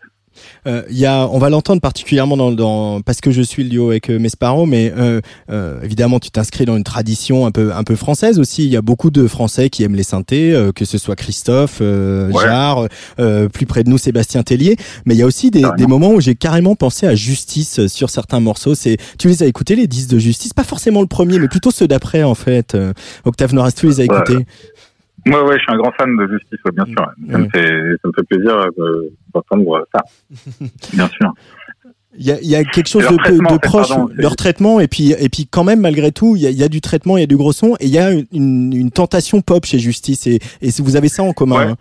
Euh, il y a, on va l'entendre particulièrement dans, dans parce que je suis le duo avec euh, Mesparo, mais euh, euh, évidemment tu t'inscris dans une tradition un peu un peu française aussi. Il y a beaucoup de Français qui aiment les synthés, euh, que ce soit Christophe, euh, Ouais. Jarre, euh, plus près de nous Sébastien Tellier. Mais il y a aussi des, des moments où j'ai carrément pensé à Justice sur certains morceaux. C'est, tu les as écoutés les disques de Justice, pas forcément le premier, mais plutôt ceux d'après en fait. Euh, Octave Norris, tu les as Ouais. Moi, ouais, je suis un grand fan de Justice, ouais, bien sûr. ouais. Ça, me Mm. fait, ça me fait plaisir euh, d'entendre ça, bien sûr. Il y a, il y a quelque chose de, proche, pardon, leur traitement, et puis, et puis quand même, malgré tout, il y a, il y a du traitement, il y a du gros son, et il y a une, une tentation pop chez Justice, et, et vous avez ça en commun. Ouais. hein.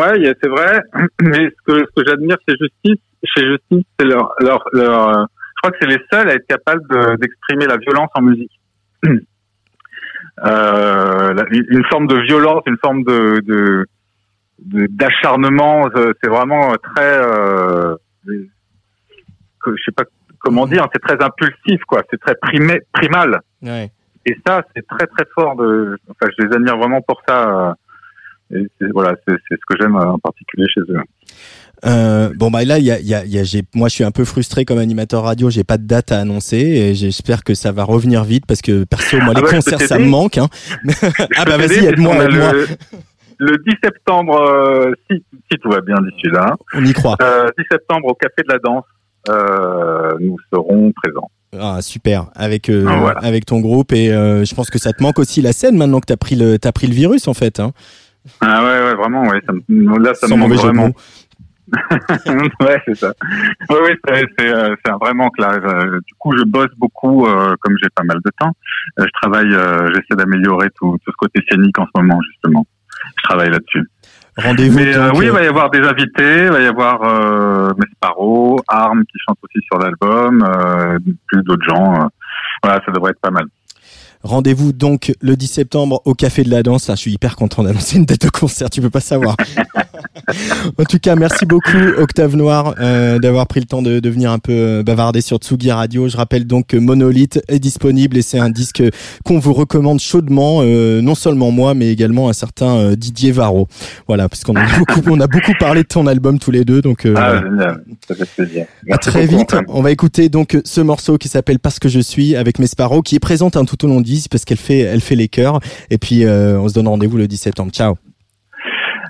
Ouais, c'est vrai. Mais ce que, ce que j'admire chez Justice, chez Justice, c'est leur, leur, leur, euh, je crois que c'est les seuls à être capables de- d'exprimer la violence en musique. Euh, une forme de violence, une forme de, de, d'acharnement. euh, C'est vraiment très, euh, je sais pas comment dire, c'est très impulsif, quoi. C'est très primé, primal. Ouais. Et ça, c'est très très fort. De, enfin, je les admire vraiment pour ça. Et c'est- voilà, c'est c'est ce que j'aime euh, en particulier chez eux. Euh, bon bah là, il y a, il y a, il y a- j'ai, moi je suis un peu frustré comme animateur radio, j'ai pas de date à annoncer, et j'espère que ça va revenir vite parce que perso, moi Ah les bah, concerts ça me manque. Hein. ah bah vas-y, aide-moi, aide-moi. le- le 10 septembre, euh, si, si tout va bien d'ici là, On y croit. euh, 10 septembre au Café de la Danse, euh, nous serons présents. Ah, super. Avec, euh, Ah, voilà. avec ton groupe. Et euh, je pense que ça te manque aussi la scène maintenant que t'as pris le, pris le virus, en fait. Hein. Ah ouais, ouais, vraiment, ouais, ça me, là, ça Sans me manque vraiment. Ouais, c'est ça. Oui, oui, c'est euh, c'est un vrai manque là. Euh, Du coup, je bosse beaucoup, euh, comme j'ai pas mal de temps. Euh, je travaille, euh, j'essaie d'améliorer tout, tout ce côté scénique en ce moment justement. Je travaille là-dessus. Rendez-vous. Mais oui, il va y avoir des invités, il va y avoir Mesparo, Arm qui chante aussi sur l'album, plus d'autres gens. voilà, ça devrait être pas mal. Rendez-vous donc le 10 septembre au Café de la Danse. Ah, je suis hyper content d'annoncer une date de concert, tu peux pas savoir. en tout cas, merci beaucoup Octave Noir euh, d'avoir pris le temps de, de venir un peu euh, bavarder sur Tsugi Radio. Je rappelle donc que Monolith est disponible et c'est un disque qu'on vous recommande chaudement, euh, non seulement moi, mais également un certain euh, Didier Varro. Voilà, parce qu'on a beaucoup, on a beaucoup parlé de ton album tous les deux, donc. euh, Ah, ça fait plaisir. À très beaucoup, vite. On va écouter donc ce morceau qui s'appelle Parce que je suis avec Mesparo qui est présente hein, tout au long du disque parce qu'elle fait, elle fait les chœurs. Et puis euh, on se donne rendez-vous le 10 septembre. Ciao.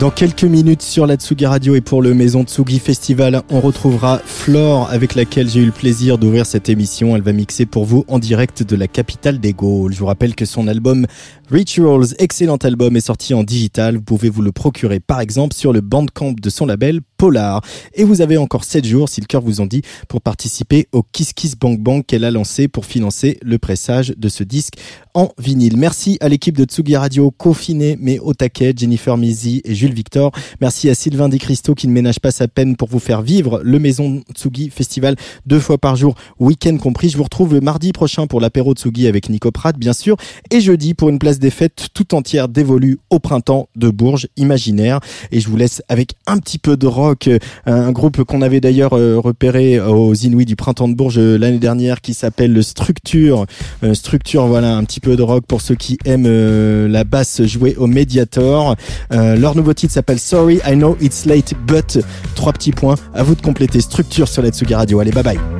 Dans quelques minutes sur la Tsugi Radio et pour le Maison Tsugi Festival, on retrouvera Flore avec laquelle j'ai eu le plaisir d'ouvrir cette émission. Elle va mixer pour vous en direct de la capitale des Gaules. Je vous rappelle que son album Rituals, excellent album, est sorti en digital. Vous pouvez vous le procurer par exemple sur le bandcamp de son label Polar. Et vous avez encore 7 jours, si le cœur vous en dit, pour participer au Kiss Kiss Bank Bank qu'elle a lancé pour financer le pressage de ce disque en vinyle. Merci à l'équipe de Tsugi Radio, confiné mais au taquet, Jennifer Mizi et Jules Victor. Merci à Sylvain Di Cristo qui ne ménage pas sa peine pour vous faire vivre le Maison Tsugi Festival deux fois par jour, week-end compris. Je vous retrouve le mardi prochain pour l'apéro Tsugi avec Nico Pratt, bien sûr, et jeudi pour une place des fêtes tout entière dévolue au printemps de Bourges, imaginaire. Et je vous laisse avec un petit peu de rock, euh, un groupe qu'on avait d'ailleurs euh, repéré aux Inouïs du printemps de Bourges euh, l'année dernière qui s'appelle le Structure. Euh, Structure, voilà, un petit peu de rock pour ceux qui aiment euh, la basse jouée au Mediator. Euh, leur nouveau titre s'appelle Sorry, I know it's late, but trois petits points. À vous de compléter Structure sur la Tsugi Radio. Allez, bye bye.